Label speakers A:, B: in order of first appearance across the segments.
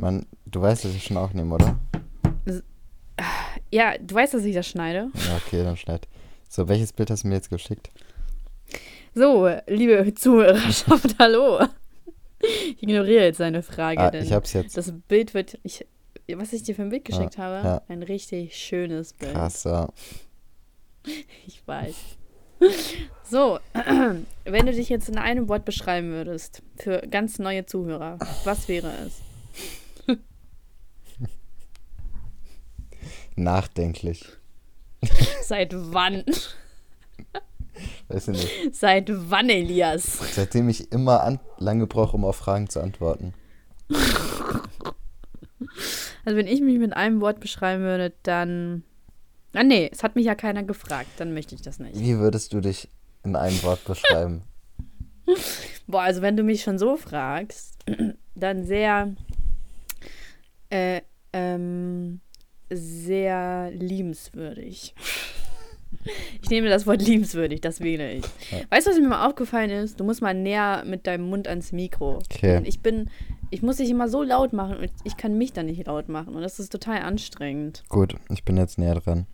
A: Man, du weißt, dass ich schon aufnehme, oder?
B: Ja, du weißt, dass ich das schneide.
A: Ja, okay, dann schneid. So, welches Bild hast du mir jetzt geschickt?
B: So, liebe Zuhörerschaft, hallo. Ich ignoriere jetzt seine Frage,
A: Ah,
B: denn
A: ich hab's jetzt.
B: das Bild wird. Ich, was ich dir für ein Bild geschickt
A: Ja,
B: habe,
A: ja.
B: ein richtig schönes Bild.
A: Krass, ja.
B: Ich weiß. So, wenn du dich jetzt in einem Wort beschreiben würdest, für ganz neue Zuhörer, was wäre es?
A: Nachdenklich.
B: Seit wann?
A: Weiß ich nicht.
B: Seit wann, Elias?
A: Seitdem ich immer an lange brauche, um auf Fragen zu antworten.
B: Also wenn ich mich mit einem Wort beschreiben würde, dann. Ah nee, es hat mich ja keiner gefragt, dann möchte ich das nicht.
A: Wie würdest du dich in einem Wort beschreiben?
B: Boah, also wenn du mich schon so fragst, dann sehr, äh, ähm, sehr liebenswürdig. Ich nehme das Wort liebenswürdig, das wähle ich.
A: Ja.
B: Weißt du, was mir mal aufgefallen ist? Du musst mal näher mit deinem Mund ans Mikro.
A: Okay.
B: Und ich bin, ich muss dich immer so laut machen und ich kann mich dann nicht laut machen und das ist total anstrengend.
A: Gut, ich bin jetzt näher dran.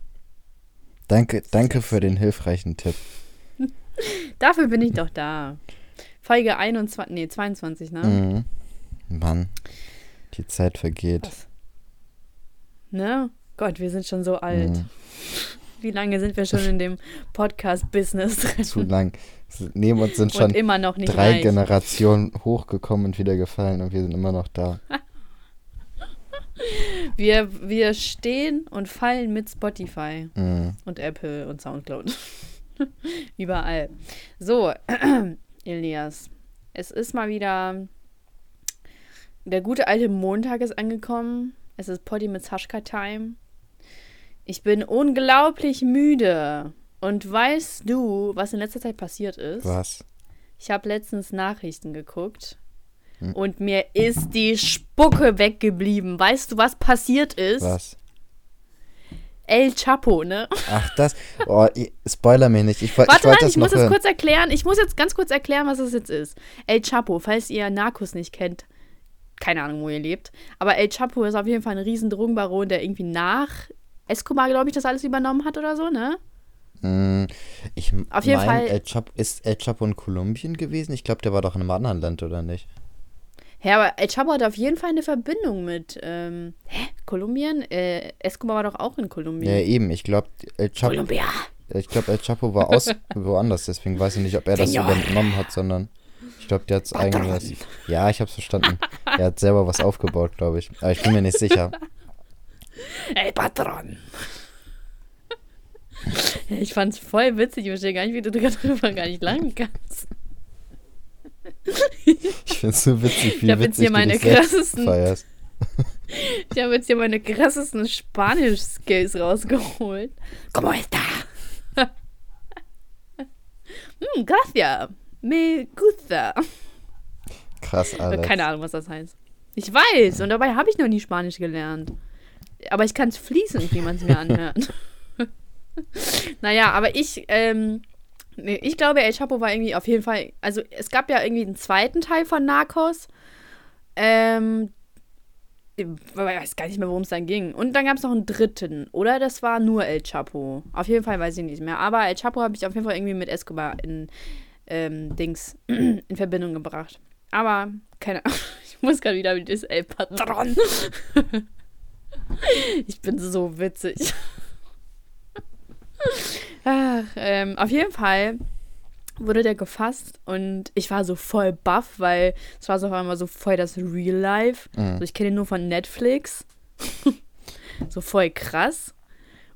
A: Danke, danke für den hilfreichen Tipp.
B: Dafür bin ich doch da. Folge 21, nee, 22, ne?
A: Mhm. Mann, die Zeit vergeht.
B: Was? Ne? Gott, wir sind schon so alt.
A: Mhm.
B: Wie lange sind wir schon in dem Podcast-Business drin?
A: Zu lang. Neben uns sind schon drei
B: reich.
A: Generationen hochgekommen und wieder gefallen und wir sind immer noch da.
B: Wir, wir stehen und fallen mit Spotify
A: Mhm.
B: und Apple und Soundcloud. Überall. So, Elias. Es ist mal wieder. Der gute alte Montag ist angekommen. Es ist Poddy mit Saschka-Time. Ich bin unglaublich müde. Und weißt du, was in letzter Zeit passiert ist?
A: Was?
B: Ich habe letztens Nachrichten geguckt.
A: Hm.
B: Und mir ist die Spucke weggeblieben. Weißt du, was passiert ist?
A: Was?
B: El Chapo, ne?
A: Ach, das. Oh, spoiler mir nicht. Ich, woll- ich
B: Warte mal, ich muss das
A: hören.
B: kurz erklären. Ich muss jetzt ganz kurz erklären, was das jetzt ist. El Chapo, falls ihr Narcos nicht kennt, keine Ahnung, wo ihr lebt. Aber El Chapo ist auf jeden Fall ein riesen Drogenbaron, der irgendwie nach Escobar, glaube ich, das alles übernommen hat oder so, ne?
A: Mm, Ich
B: Auf jeden
A: mein,
B: Fall-
A: El Chapo, ist El Chapo in Kolumbien gewesen? Ich glaube, der war doch in einem anderen Land, oder nicht?
B: Ja, aber El Chapo hat auf jeden Fall eine Verbindung mit, ähm, hä? Kolumbien? Äh, Escobar war doch auch in Kolumbien.
A: Ja, eben. Ich glaube, El Chapo,
B: Kolumbia.
A: ich glaube, El Chapo war aus woanders. Deswegen weiß ich nicht, ob er das
B: Senor.
A: übernommen hat, sondern ich glaube, der hat eigenes. Ja, ich habe es verstanden. er hat selber was aufgebaut, glaube ich. Aber ich bin mir nicht sicher.
B: El Patron. Ich fand's voll witzig. Ich verstehe gar nicht, wie du darüber gar nicht lachen kannst.
A: Ich finde es so witzig, wie
B: Ich hab jetzt
A: witzig
B: hier meine krassesten-
A: feierst.
B: Ich habe jetzt hier meine krassesten Spanisch-Skills rausgeholt. ¿Cómo está? hm, gracias. Me gusta.
A: Krass, Alter.
B: Keine Ahnung, was das heißt. Ich weiß, und dabei habe ich noch nie Spanisch gelernt. Aber ich kann es fließend, wie man es mir anhört. naja, aber ich, ähm, ich glaube, El Chapo war irgendwie auf jeden Fall, also es gab ja irgendwie einen zweiten Teil von Narcos. Ähm, ich weiß gar nicht mehr, worum es dann ging. Und dann gab es noch einen dritten, oder? Das war nur El Chapo. Auf jeden Fall weiß ich nicht mehr. Aber El Chapo habe ich auf jeden Fall irgendwie mit Escobar in ähm, Dings in Verbindung gebracht. Aber keine Ahnung. Ich muss gerade wieder mit das El Patron. ich bin so witzig. Ach, ähm, auf jeden Fall wurde der gefasst und ich war so voll baff, weil es war so auf einmal so voll das Real Life.
A: Mhm.
B: Also ich kenne ihn nur von Netflix. so voll krass.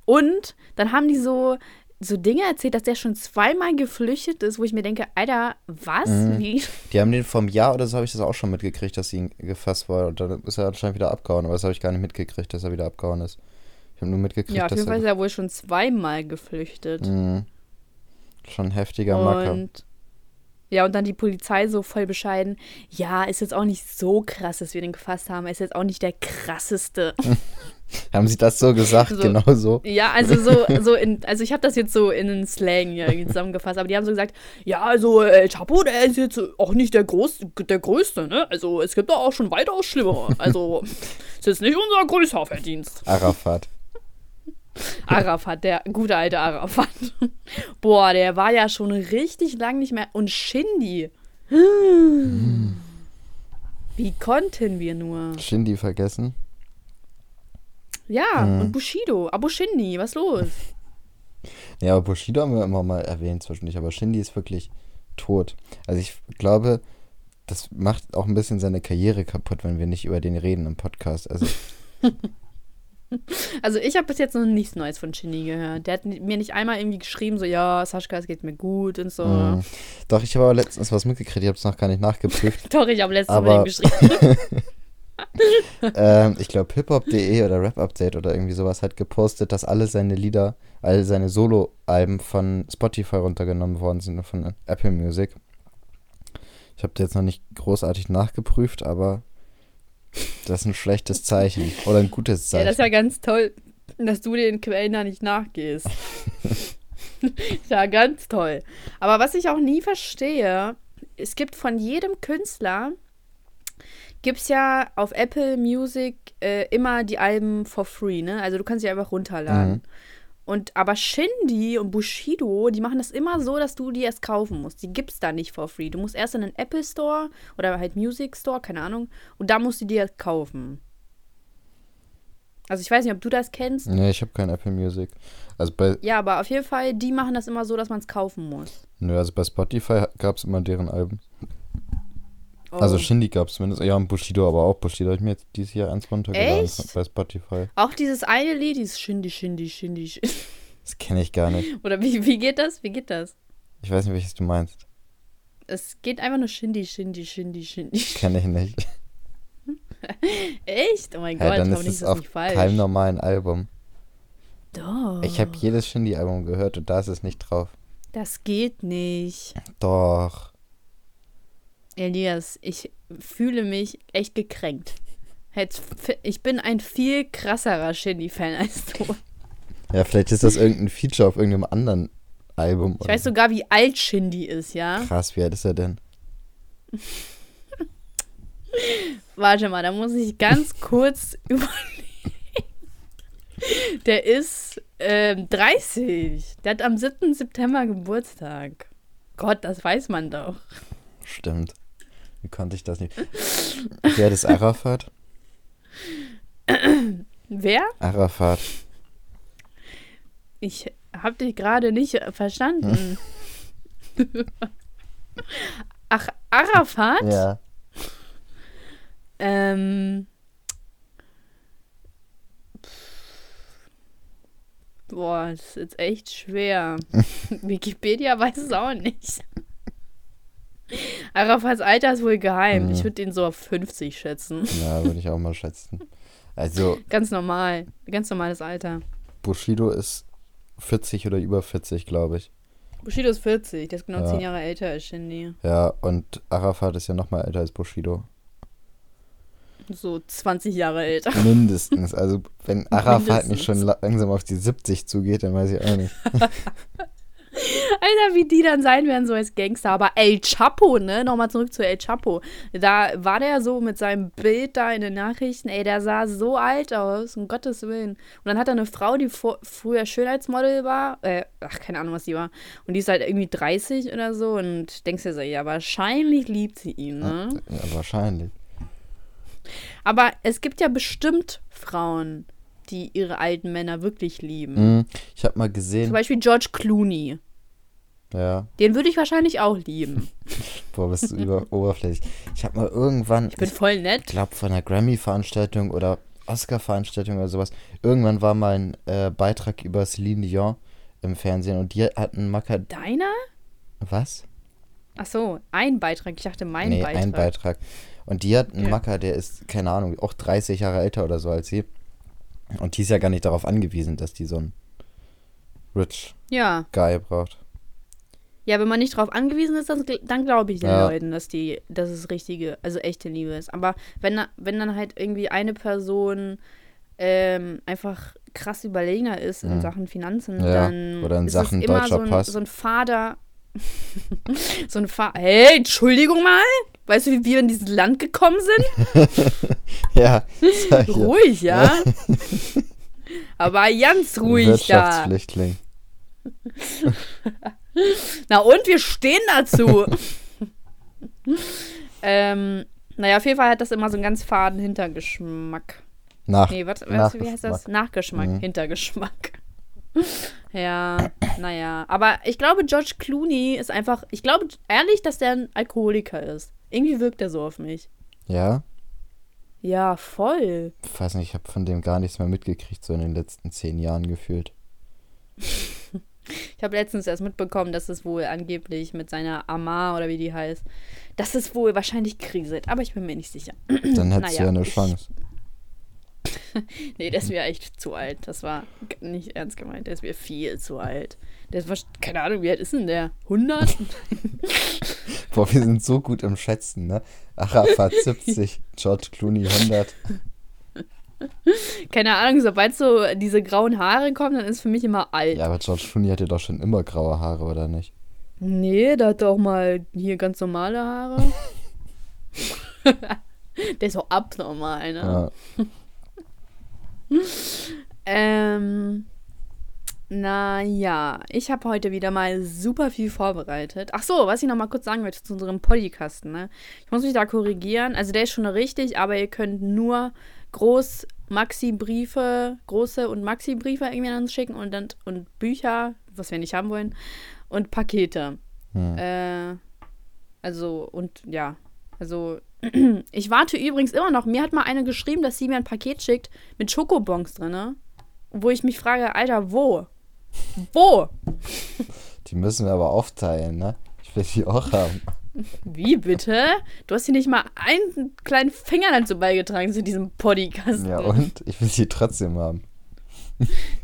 B: Und dann haben die so, so Dinge erzählt, dass der schon zweimal geflüchtet ist, wo ich mir denke, Alter, was?
A: Mhm.
B: Wie?
A: Die haben den vom Jahr oder so habe ich das auch schon mitgekriegt, dass ihn gefasst war. Und dann ist er anscheinend wieder abgehauen. Aber das habe ich gar nicht mitgekriegt, dass er wieder abgehauen ist. Ich habe nur mitgekriegt,
B: Ja, auf
A: dass
B: jeden Fall ist
A: er.
B: er wohl schon zweimal geflüchtet.
A: Mhm. Schon ein heftiger Macker.
B: Und Ja, und dann die Polizei so voll bescheiden. Ja, ist jetzt auch nicht so krass, dass wir den gefasst haben. Er ist jetzt auch nicht der krasseste.
A: Haben sie das so gesagt?
B: So.
A: Genau so.
B: Ja, also so, so in, also ich habe das jetzt so in einen Slang ja zusammengefasst, aber die haben so gesagt, ja, also El Chapo, der ist jetzt auch nicht der, Groß, der Größte, ne? Also es gibt da auch schon weitaus schlimmer. Also ist jetzt nicht unser größter Verdienst.
A: Arafat.
B: Arafat, der gute alte Arafat. Boah, der war ja schon richtig lang nicht mehr. Und Shindy. Wie konnten wir nur?
A: Shindy vergessen.
B: Ja,
A: Mhm.
B: und Bushido. Abo Shindy, was los?
A: Ja, aber Bushido haben wir immer mal erwähnt zwischendurch, aber Shindy ist wirklich tot. Also ich glaube, das macht auch ein bisschen seine Karriere kaputt, wenn wir nicht über den reden im Podcast. Also
B: Also ich habe bis jetzt noch nichts Neues von Shindy gehört. Der hat mir nicht einmal irgendwie geschrieben, so, ja, Sascha, es geht mir gut und so.
A: mh. doch, ich habe aber letztens was mitgekriegt, ich habe es noch gar nicht nachgeprüft.
B: Doch, ich habe letztens
A: Aber-
B: ihm geschrieben.
A: ähm, ich glaube, hiphop.de oder Rap Update oder irgendwie sowas hat gepostet, dass alle seine Lieder, alle seine Solo-Alben von Spotify runtergenommen worden sind, von Apple Music. Ich habe jetzt noch nicht großartig nachgeprüft, aber das ist ein schlechtes Zeichen. Oder ein gutes
B: ja,
A: Zeichen.
B: das ist ja ganz toll, dass du den Quellen da nicht nachgehst. ja, ganz toll. Aber was ich auch nie verstehe, es gibt von jedem Künstler, gibt es ja auf Apple Music äh, immer die Alben for free, ne? Also du kannst sie einfach runterladen.
A: Mhm.
B: Und aber Shindy und Bushido, die machen das immer so, dass du die erst kaufen musst. Die gibt's da nicht for free. Du musst erst in den Apple Store oder halt Music Store, keine Ahnung, und da musst du die erst kaufen. Also ich weiß nicht, ob du das kennst.
A: nee, ich habe kein Apple Music. Also bei,
B: Ja, aber auf jeden Fall, die machen das immer so, dass man es kaufen muss.
A: nö, also bei Spotify gab es immer deren Alben.
B: Oh.
A: Also Shindy gab es zumindest. Ja, und Bushido aber auch. Bushido habe ich mir jetzt dieses Jahr eins runtergeladen
B: Echt?
A: bei Spotify.
B: Auch dieses eine Lied, dieses Shindy, Shindy, Shindy, Shindy.
A: Das kenne ich gar nicht.
B: Oder wie, wie geht das? Wie geht das?
A: Ich weiß nicht, welches du meinst.
B: Es geht einfach nur Shindy, Shindy, Shindy, Shindy.
A: Kenne ich nicht.
B: Echt? Oh mein
A: Ja,
B: Gott,
A: dann ist es auf
B: nicht falsch.
A: keinem normalen Album.
B: Doch.
A: Ich habe jedes Shindy-Album gehört und da ist es nicht drauf.
B: Das geht nicht.
A: Doch.
B: Elias, ich fühle mich echt gekränkt. Ich bin ein viel krasserer Shindy-Fan als du.
A: Ja, vielleicht ist das irgendein Feature auf irgendeinem anderen Album.
B: Ich weiß sogar, wie alt Shindy ist, ja?
A: Krass, wie alt ist er denn?
B: Warte mal, da muss ich ganz kurz überlegen. Der ist ähm, 30. Der hat am 7. September Geburtstag. Gott, das weiß man doch.
A: Stimmt. Wie konnte ich das nicht? Wer ist Arafat?
B: Wer?
A: Arafat.
B: Ich hab dich gerade nicht verstanden. Ach, Arafat?
A: Ja.
B: Ähm. Boah, das ist jetzt echt schwer. Wikipedia weiß es auch nicht. Arafats Alter ist wohl geheim.
A: Mhm.
B: Ich würde den so auf 50 schätzen.
A: Ja, würde ich auch mal schätzen. Also,
B: Ganz normal. Ganz normales Alter.
A: Bushido ist 40 oder über 40, glaube ich.
B: Bushido ist 40. Der ist genau
A: Ja.
B: 10 Jahre älter als Shindy.
A: Ja, und Arafat ist ja noch mal älter als Bushido.
B: So 20 Jahre älter.
A: Mindestens. Also, wenn Arafat nicht
B: Mindestens.
A: schon la- langsam auf die 70 zugeht, dann weiß ich auch nicht.
B: Alter, wie die dann sein werden, so als Gangster. Aber El Chapo, ne? Nochmal zurück zu El Chapo. Da war der so mit seinem Bild da in den Nachrichten. Ey, der sah so alt aus, um Gottes Willen. Und dann hat er eine Frau, die vor, früher Schönheitsmodel war. Äh, ach, keine Ahnung, was die war. Und die ist halt irgendwie 30 oder so. Und denkst dir so, ja, wahrscheinlich liebt sie ihn, ne?
A: Ja, wahrscheinlich.
B: Aber es gibt ja bestimmt Frauen, die ihre alten Männer wirklich lieben.
A: Hm, ich habe mal
B: Zum
A: gesehen.
B: Beispiel George Clooney.
A: Ja,
B: Den würde ich wahrscheinlich auch lieben.
A: boah, bist du über oberflächlich. Ich habe mal irgendwann,
B: Ich bin voll nett.
A: glaube von einer Grammy-Veranstaltung oder Oscar-Veranstaltung oder sowas, irgendwann war mal ein äh, Beitrag über Celine Dion im Fernsehen und die hatten Macker.
B: Deiner?
A: Was?
B: Ach so, ein Beitrag. Ich dachte, mein
A: nee,
B: Beitrag.
A: ein Beitrag. Und die hat einen
B: Ja.
A: Macker, der ist, keine Ahnung, auch 30 Jahre älter oder so als sie. Und die ist ja gar nicht darauf angewiesen, dass die so einen Rich
B: Ja,
A: Guy braucht.
B: Ja, wenn man nicht drauf angewiesen ist, dann, dann glaube ich den
A: Ja.
B: Leuten, dass die, dass es richtige, also echte Liebe ist. Aber wenn, wenn dann halt irgendwie eine Person ähm, einfach krass überlegener ist in
A: Mhm.
B: Sachen Finanzen,
A: Ja,
B: dann
A: oder in
B: ist
A: Sachen
B: es immer
A: deutscher
B: so ein,
A: Pass.
B: so ein Fader. so ein Fader. Hey, Entschuldigung mal. Weißt du, wie wir in dieses Land gekommen sind?
A: Ja.
B: Ruhig, ja. Aber ganz ruhig da.
A: Wirtschaftsflüchtling.
B: Na und wir stehen dazu. ähm, naja, auf jeden Fall hat das immer so einen ganz faden Hintergeschmack.
A: Nach.
B: Nee, was, was, wie heißt das?
A: Nachgeschmack.
B: Nachgeschmack,
A: Mhm.
B: Hintergeschmack. ja, naja. Aber ich glaube, George Clooney ist einfach. Ich glaube ehrlich, dass der ein Alkoholiker ist. Irgendwie wirkt er so auf mich.
A: Ja?
B: Ja, voll.
A: Ich weiß nicht, ich habe von dem gar nichts mehr mitgekriegt, so in den letzten zehn Jahren gefühlt.
B: Ich habe letztens erst mitbekommen, dass es wohl angeblich mit seiner Amar oder wie die heißt, dass es wohl wahrscheinlich kriselt. Aber ich bin mir nicht sicher.
A: Dann du
B: Naja,
A: ja eine
B: ich-
A: Chance.
B: Nee, der ist mir echt zu alt. Das war nicht ernst gemeint. Der ist mir viel zu alt. Der ist, keine Ahnung, wie alt ist denn der? 100?
A: Boah, wir sind so gut im Schätzen, ne? Arafat 70, George Clooney 100.
B: keine Ahnung, sobald so diese grauen Haare kommen, dann ist für mich immer alt.
A: Ja, aber George Clooney hatte doch schon immer graue Haare, oder nicht?
B: Nee, der hat doch mal hier ganz normale Haare. der ist so abnormal, ne?
A: Ja.
B: Ähm, naja, ich habe heute wieder mal super viel vorbereitet. Ach so, was ich noch mal kurz sagen möchte zu unserem Podcasten, ne? Ich muss mich da korrigieren. Also der ist schon richtig, aber ihr könnt nur Groß Maxi-Briefe, große und Maxi-Briefe irgendwie an uns schicken und dann und Bücher, was wir nicht haben wollen, und Pakete.
A: Hm.
B: Äh, also, und ja, also ich warte übrigens immer noch. Mir hat mal eine geschrieben, dass sie mir ein Paket schickt mit Schokobons drin? Wo ich mich frage, Alter, wo? Wo?
A: Die müssen wir aber aufteilen, ne? Ich will die auch haben.
B: Wie bitte? Du hast hier nicht mal einen kleinen Finger dazu beigetragen zu diesem Podcast.
A: Ja, und? Ich will die trotzdem haben.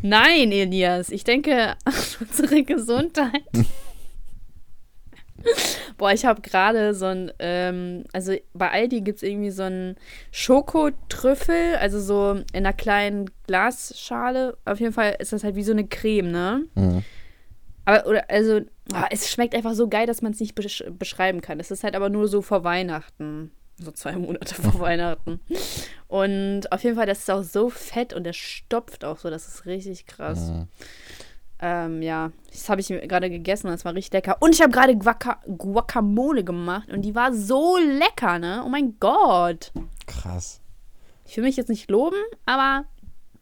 B: Nein, Elias, ich denke an unsere Gesundheit. Boah, ich habe gerade so ein, ähm, also bei Aldi gibt es irgendwie so einen Schokotrüffel, also so in einer kleinen Glasschale. Auf jeden Fall ist das halt wie so eine Creme, ne?
A: Hm.
B: Aber, oder, also, ah, es schmeckt einfach so geil, dass man es nicht besch beschreiben kann. Es ist halt aber nur so vor Weihnachten. So zwei Monate vor Weihnachten. Und auf jeden Fall, das ist auch so fett und der stopft auch so. Das ist richtig krass.
A: Hm.
B: Ähm, ja, das habe ich gerade gegessen. Das war richtig lecker. Und ich habe gerade Guaca Guacamole gemacht und die war so lecker, ne? Oh mein Gott.
A: Krass.
B: Ich will mich jetzt nicht loben, aber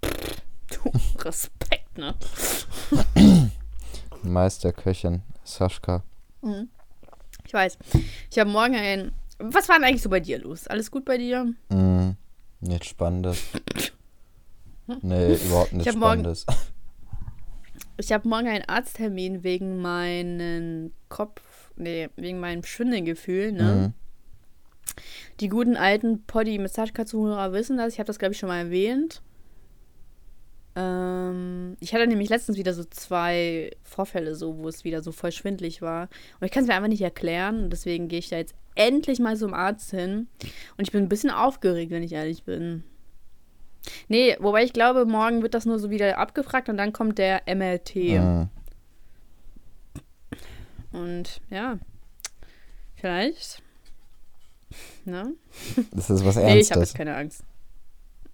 B: pff, du, Respekt, ne?
A: Meisterköchin, Sascha.
B: Ich weiß. Ich habe morgen ein. Was war denn eigentlich so bei dir los? Alles gut bei dir?
A: Hm. Nichts Spannendes. Nee, überhaupt nichts
B: Ich hab morgen-
A: Spannendes.
B: Ich habe morgen einen Arzttermin wegen meinen Kopf. Nee, wegen meinem Schwindelgefühl, ne?
A: Mhm.
B: Die guten alten Poddy Massagekatzenhurer wissen das. Ich habe das, glaube ich, schon mal erwähnt. Ähm, ich hatte nämlich letztens wieder so zwei Vorfälle, so, wo es wieder so voll schwindlig war. Und ich kann es mir einfach nicht erklären. Und deswegen gehe ich da jetzt endlich mal zum Arzt hin. Und ich bin ein bisschen aufgeregt, wenn ich ehrlich bin. Nee, wobei ich glaube, morgen wird das nur so wieder abgefragt und dann kommt der MLT.
A: Mhm.
B: Und ja, vielleicht. Ne?
A: Das ist was
B: Nee, ich habe
A: Ernstes.
B: jetzt keine Angst.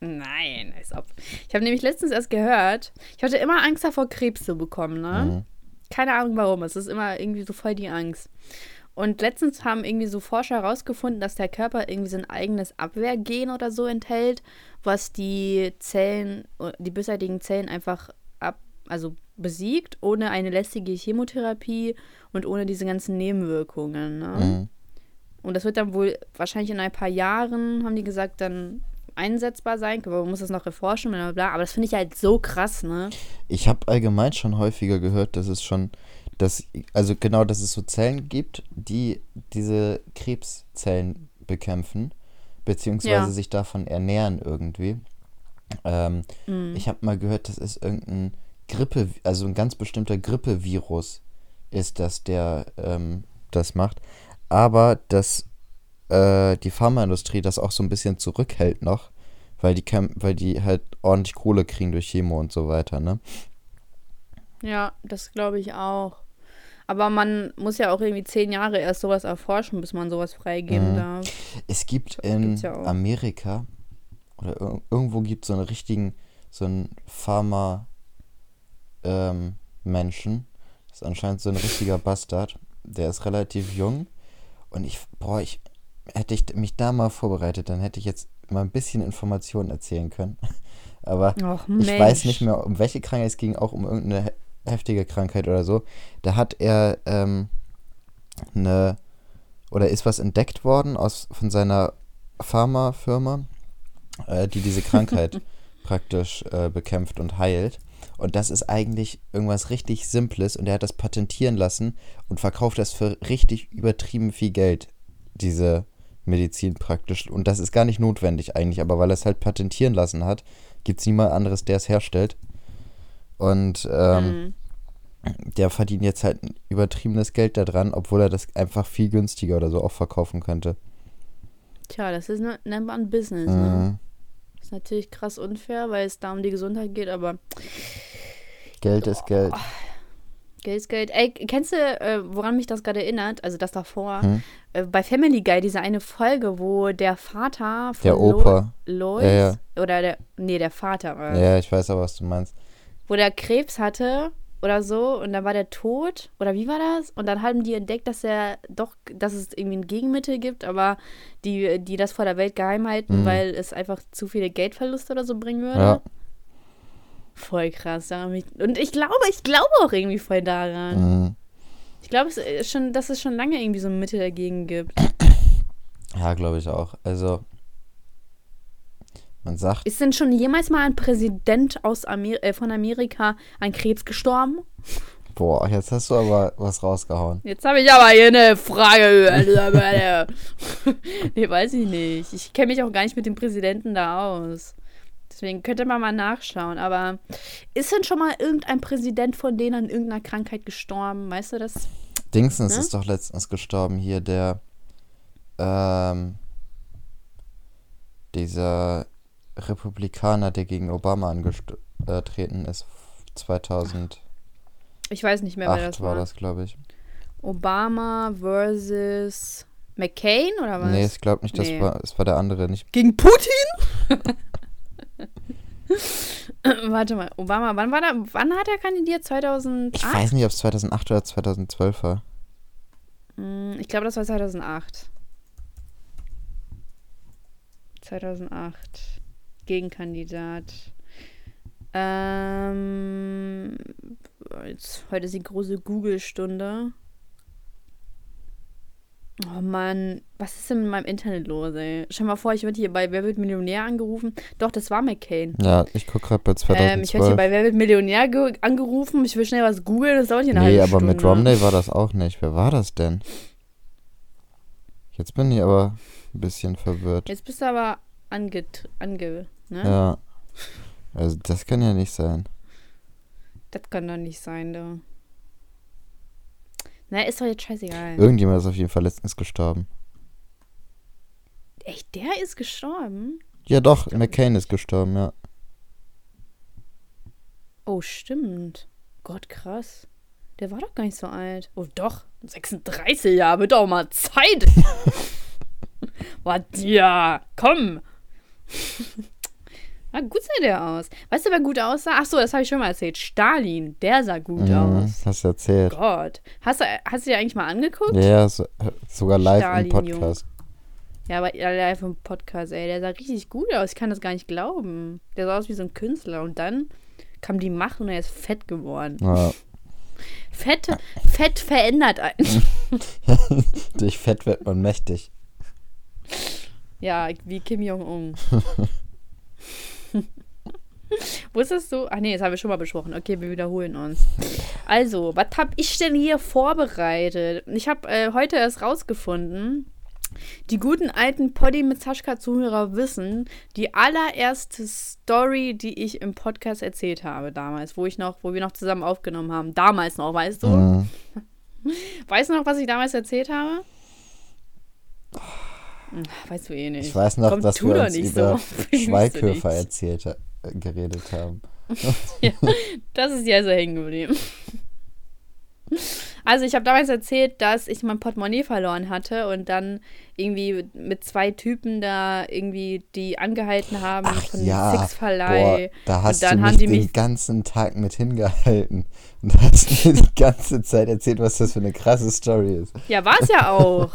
B: Nein, als ob. Ich habe nämlich letztens erst gehört, ich hatte immer Angst davor, Krebs zu bekommen, ne?
A: Mhm.
B: Keine Ahnung warum. Es ist immer irgendwie so voll die Angst. Und letztens haben irgendwie so Forscher herausgefunden, dass der Körper irgendwie so ein eigenes Abwehrgen oder so enthält, was die Zellen, die bösartigen Zellen einfach ab, also besiegt, ohne eine lästige Chemotherapie und ohne diese ganzen Nebenwirkungen. Ne?
A: Mhm.
B: Und das wird dann wohl wahrscheinlich in ein paar Jahren, haben die gesagt, dann einsetzbar sein. Aber man muss das noch erforschen, bla bla bla. Aber das finde ich halt so krass, ne?
A: Ich habe allgemein schon häufiger gehört, dass es schon, dass, also genau, dass es so Zellen gibt, die diese Krebszellen bekämpfen, beziehungsweise
B: Ja.
A: sich davon ernähren irgendwie. Ähm,
B: Mhm.
A: Ich habe mal gehört, das ist irgendein Grippe, also ein ganz bestimmter Grippevirus, ist, dass der ähm, das macht. Aber dass äh, die Pharmaindustrie das auch so ein bisschen zurückhält noch, weil die, weil die halt ordentlich Kohle kriegen durch Chemo und so weiter, ne?
B: Ja, das glaube ich auch. Aber man muss ja auch irgendwie zehn Jahre erst sowas erforschen, bis man sowas freigeben mhm. darf.
A: Es gibt in ja Amerika oder ir irgendwo gibt es so einen richtigen, so einen Pharma-Menschen. Ähm, das ist anscheinend so ein richtiger Bastard. Der ist relativ jung. Und ich, boah, ich, hätte ich mich da mal vorbereitet, dann hätte ich jetzt mal ein bisschen Informationen erzählen können. Aber Och, ich weiß nicht mehr, um welche Krankheit es ging, auch um irgendeine heftige Krankheit oder so. Da hat er ähm, eine oder ist was entdeckt worden aus von seiner Pharmafirma, äh, die diese Krankheit praktisch äh, bekämpft und heilt. Und das ist eigentlich irgendwas richtig Simples und er hat das patentieren lassen und verkauft das für richtig übertrieben viel Geld, diese Medizin praktisch. Und das ist gar nicht notwendig eigentlich, aber weil er es halt patentieren lassen hat, gibt es niemand anderes, der es herstellt. Und ähm, mhm. der verdient jetzt halt ein übertriebenes Geld daran, obwohl er das einfach viel günstiger oder so auch verkaufen könnte.
B: Tja, das ist ne, nennt man Business. Ne? Mhm. Ne? Ist natürlich krass unfair, weil es da um die Gesundheit geht, aber.
A: Geld ist Geld.
B: Geld ist Geld. Ey, kennst du, äh, woran mich das gerade erinnert? Also das davor. Hm? Äh, bei Family Guy, diese eine Folge, wo der Vater
A: von Der Opa.
B: Lo Lois, ja, ja. oder der, nee, der Vater.
A: Äh, ja, ich weiß aber, was du meinst.
B: Wo der Krebs hatte oder so und dann war der tot oder wie war das? Und dann haben die entdeckt, dass er doch, dass es irgendwie ein Gegenmittel gibt, aber die, die das vor der Welt geheim halten, hm. weil es einfach zu viele Geldverluste oder so bringen würde. Ja. Voll krass. Und ich glaube, ich glaube auch irgendwie voll daran. Mhm. Ich glaube, es ist schon, dass es schon lange irgendwie so Mittel dagegen gibt.
A: Ja, glaube ich auch. Also, man sagt.
B: Ist denn schon jemals mal ein Präsident aus Amer äh, von Amerika an Krebs gestorben?
A: Boah, jetzt hast du aber was rausgehauen.
B: Jetzt habe ich aber hier eine Frage. nee, weiß ich nicht. Ich kenne mich auch gar nicht mit dem Präsidenten da aus. Deswegen könnte man mal nachschauen. Aber ist denn schon mal irgendein Präsident von denen an irgendeiner Krankheit gestorben? Weißt du das?
A: Dingsens ne? ist doch letztens gestorben hier, der ähm, dieser Republikaner, der gegen Obama angetreten ist, 2000.
B: Ich weiß nicht mehr, wer das
A: war. war das, glaube ich.
B: Obama versus McCain oder was?
A: Nee, ich glaube nicht, das nee. war, es war der andere nicht.
B: Gegen Putin? Warte mal, Obama, wann war da, wann hat er kandidiert? 2008?
A: Ich weiß nicht, ob es 2008 oder 2012 war.
B: Hm, ich glaube, das war 2008. 2008. Gegenkandidat. Ähm, jetzt, heute ist die große Google-Stunde. Oh Mann, was ist denn mit meinem Internet los, ey? Schau mal vor, ich werde hier bei Wer wird Millionär angerufen. Doch, das war McCain.
A: Ja, ich gucke gerade bei 2012. Ähm,
B: ich werde hier bei Wer wird Millionär angerufen. Ich will schnell was googeln, das dauert hier eine nee,
A: halbe Stunde. Nee, aber mit Romney war das auch nicht. Wer war das denn? Jetzt bin ich aber ein bisschen verwirrt.
B: Jetzt bist du aber ange... ange ne?
A: Ja. Also, das kann ja nicht sein.
B: Das kann doch nicht sein, du. Na, ist doch jetzt scheißegal.
A: Irgendjemand ist auf jeden Fall letztens gestorben.
B: Echt, der ist gestorben?
A: Ja, doch, McCain ist gestorben, ja.
B: Oh, stimmt. Gott, krass. Der war doch gar nicht so alt. Oh, doch. 36 Jahre, wird auch mal Zeit. Was, ja, komm. Ah, gut sah der aus. Weißt du, wer gut aussah? Ach so, das habe ich schon mal erzählt. Stalin, der sah gut mhm, aus.
A: Hast du erzählt.
B: Gott. Hast du, hast du dir eigentlich mal angeguckt?
A: Ja, so, sogar live Stalin, im Podcast.
B: Junge. Ja, aber live im Podcast, ey. Der sah richtig gut aus. Ich kann das gar nicht glauben. Der sah aus wie so ein Künstler. Und dann kam die Macht und er ist fett geworden. Ja. Fett, Fett verändert einen.
A: Durch Fett wird man mächtig.
B: Ja, wie Kim Jong-un. Wusstest du? Ach nee, das haben wir schon mal besprochen. Okay, wir wiederholen uns. Also, was habe ich denn hier vorbereitet? Ich habe äh, heute erst rausgefunden, die guten alten Poddy mit Saschka-Zuhörer wissen, die allererste Story, die ich im Podcast erzählt habe damals, wo ich noch, wo wir noch zusammen aufgenommen haben. Damals noch, weißt du? Mhm. Weißt du noch, was ich damals erzählt habe? Weißt du eh nicht.
A: Ich weiß noch,
B: Komm,
A: dass wir uns
B: nicht
A: über
B: so.
A: Schweighöfer erzählt, äh, geredet haben.
B: Ja, das ist ja so hängen geblieben. Also ich habe damals erzählt, dass ich mein Portemonnaie verloren hatte und dann irgendwie mit zwei Typen da irgendwie die angehalten haben
A: Ach
B: von
A: ja,
B: Six-Verleih.
A: boah, da hast
B: dann
A: du mich den
B: mich-
A: ganzen Tag mit hingehalten. Und hast mir die ganze Zeit erzählt, was das für eine krasse Story ist.
B: Ja, war es ja auch.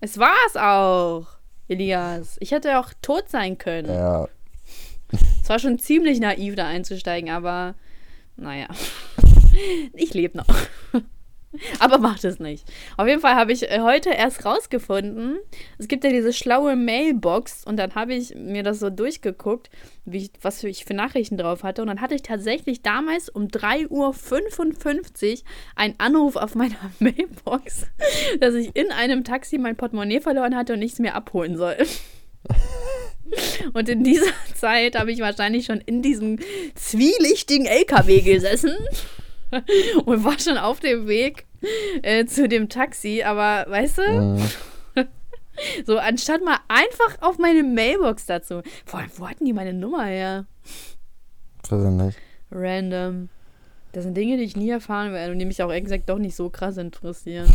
B: es war es auch, Elias. Ich hätte auch tot sein können.
A: Ja,
B: Es war schon ziemlich naiv, da einzusteigen, aber naja. Ich lebe noch. Aber macht es nicht. Auf jeden Fall habe ich äh, heute erst rausgefunden, es gibt ja diese schlaue Mailbox und dann habe ich mir das so durchgeguckt, ich, was ich für Nachrichten drauf hatte. Und dann hatte ich tatsächlich damals um 3.55 Uhr einen Anruf auf meiner Mailbox, dass ich in einem Taxi mein Portemonnaie verloren hatte und nichts mehr abholen soll. Und in dieser Zeit habe ich wahrscheinlich schon in diesem zwielichtigen LKW gesessen und war schon auf dem Weg äh, zu dem Taxi. Aber weißt du,
A: mhm.
B: so anstatt mal einfach auf meine Mailbox dazu. Vor allem, wo hatten die meine Nummer her?
A: weiß ich nicht.
B: Random. Das sind Dinge, die ich nie erfahren werde und die mich auch ehrlich gesagt doch nicht so krass interessieren.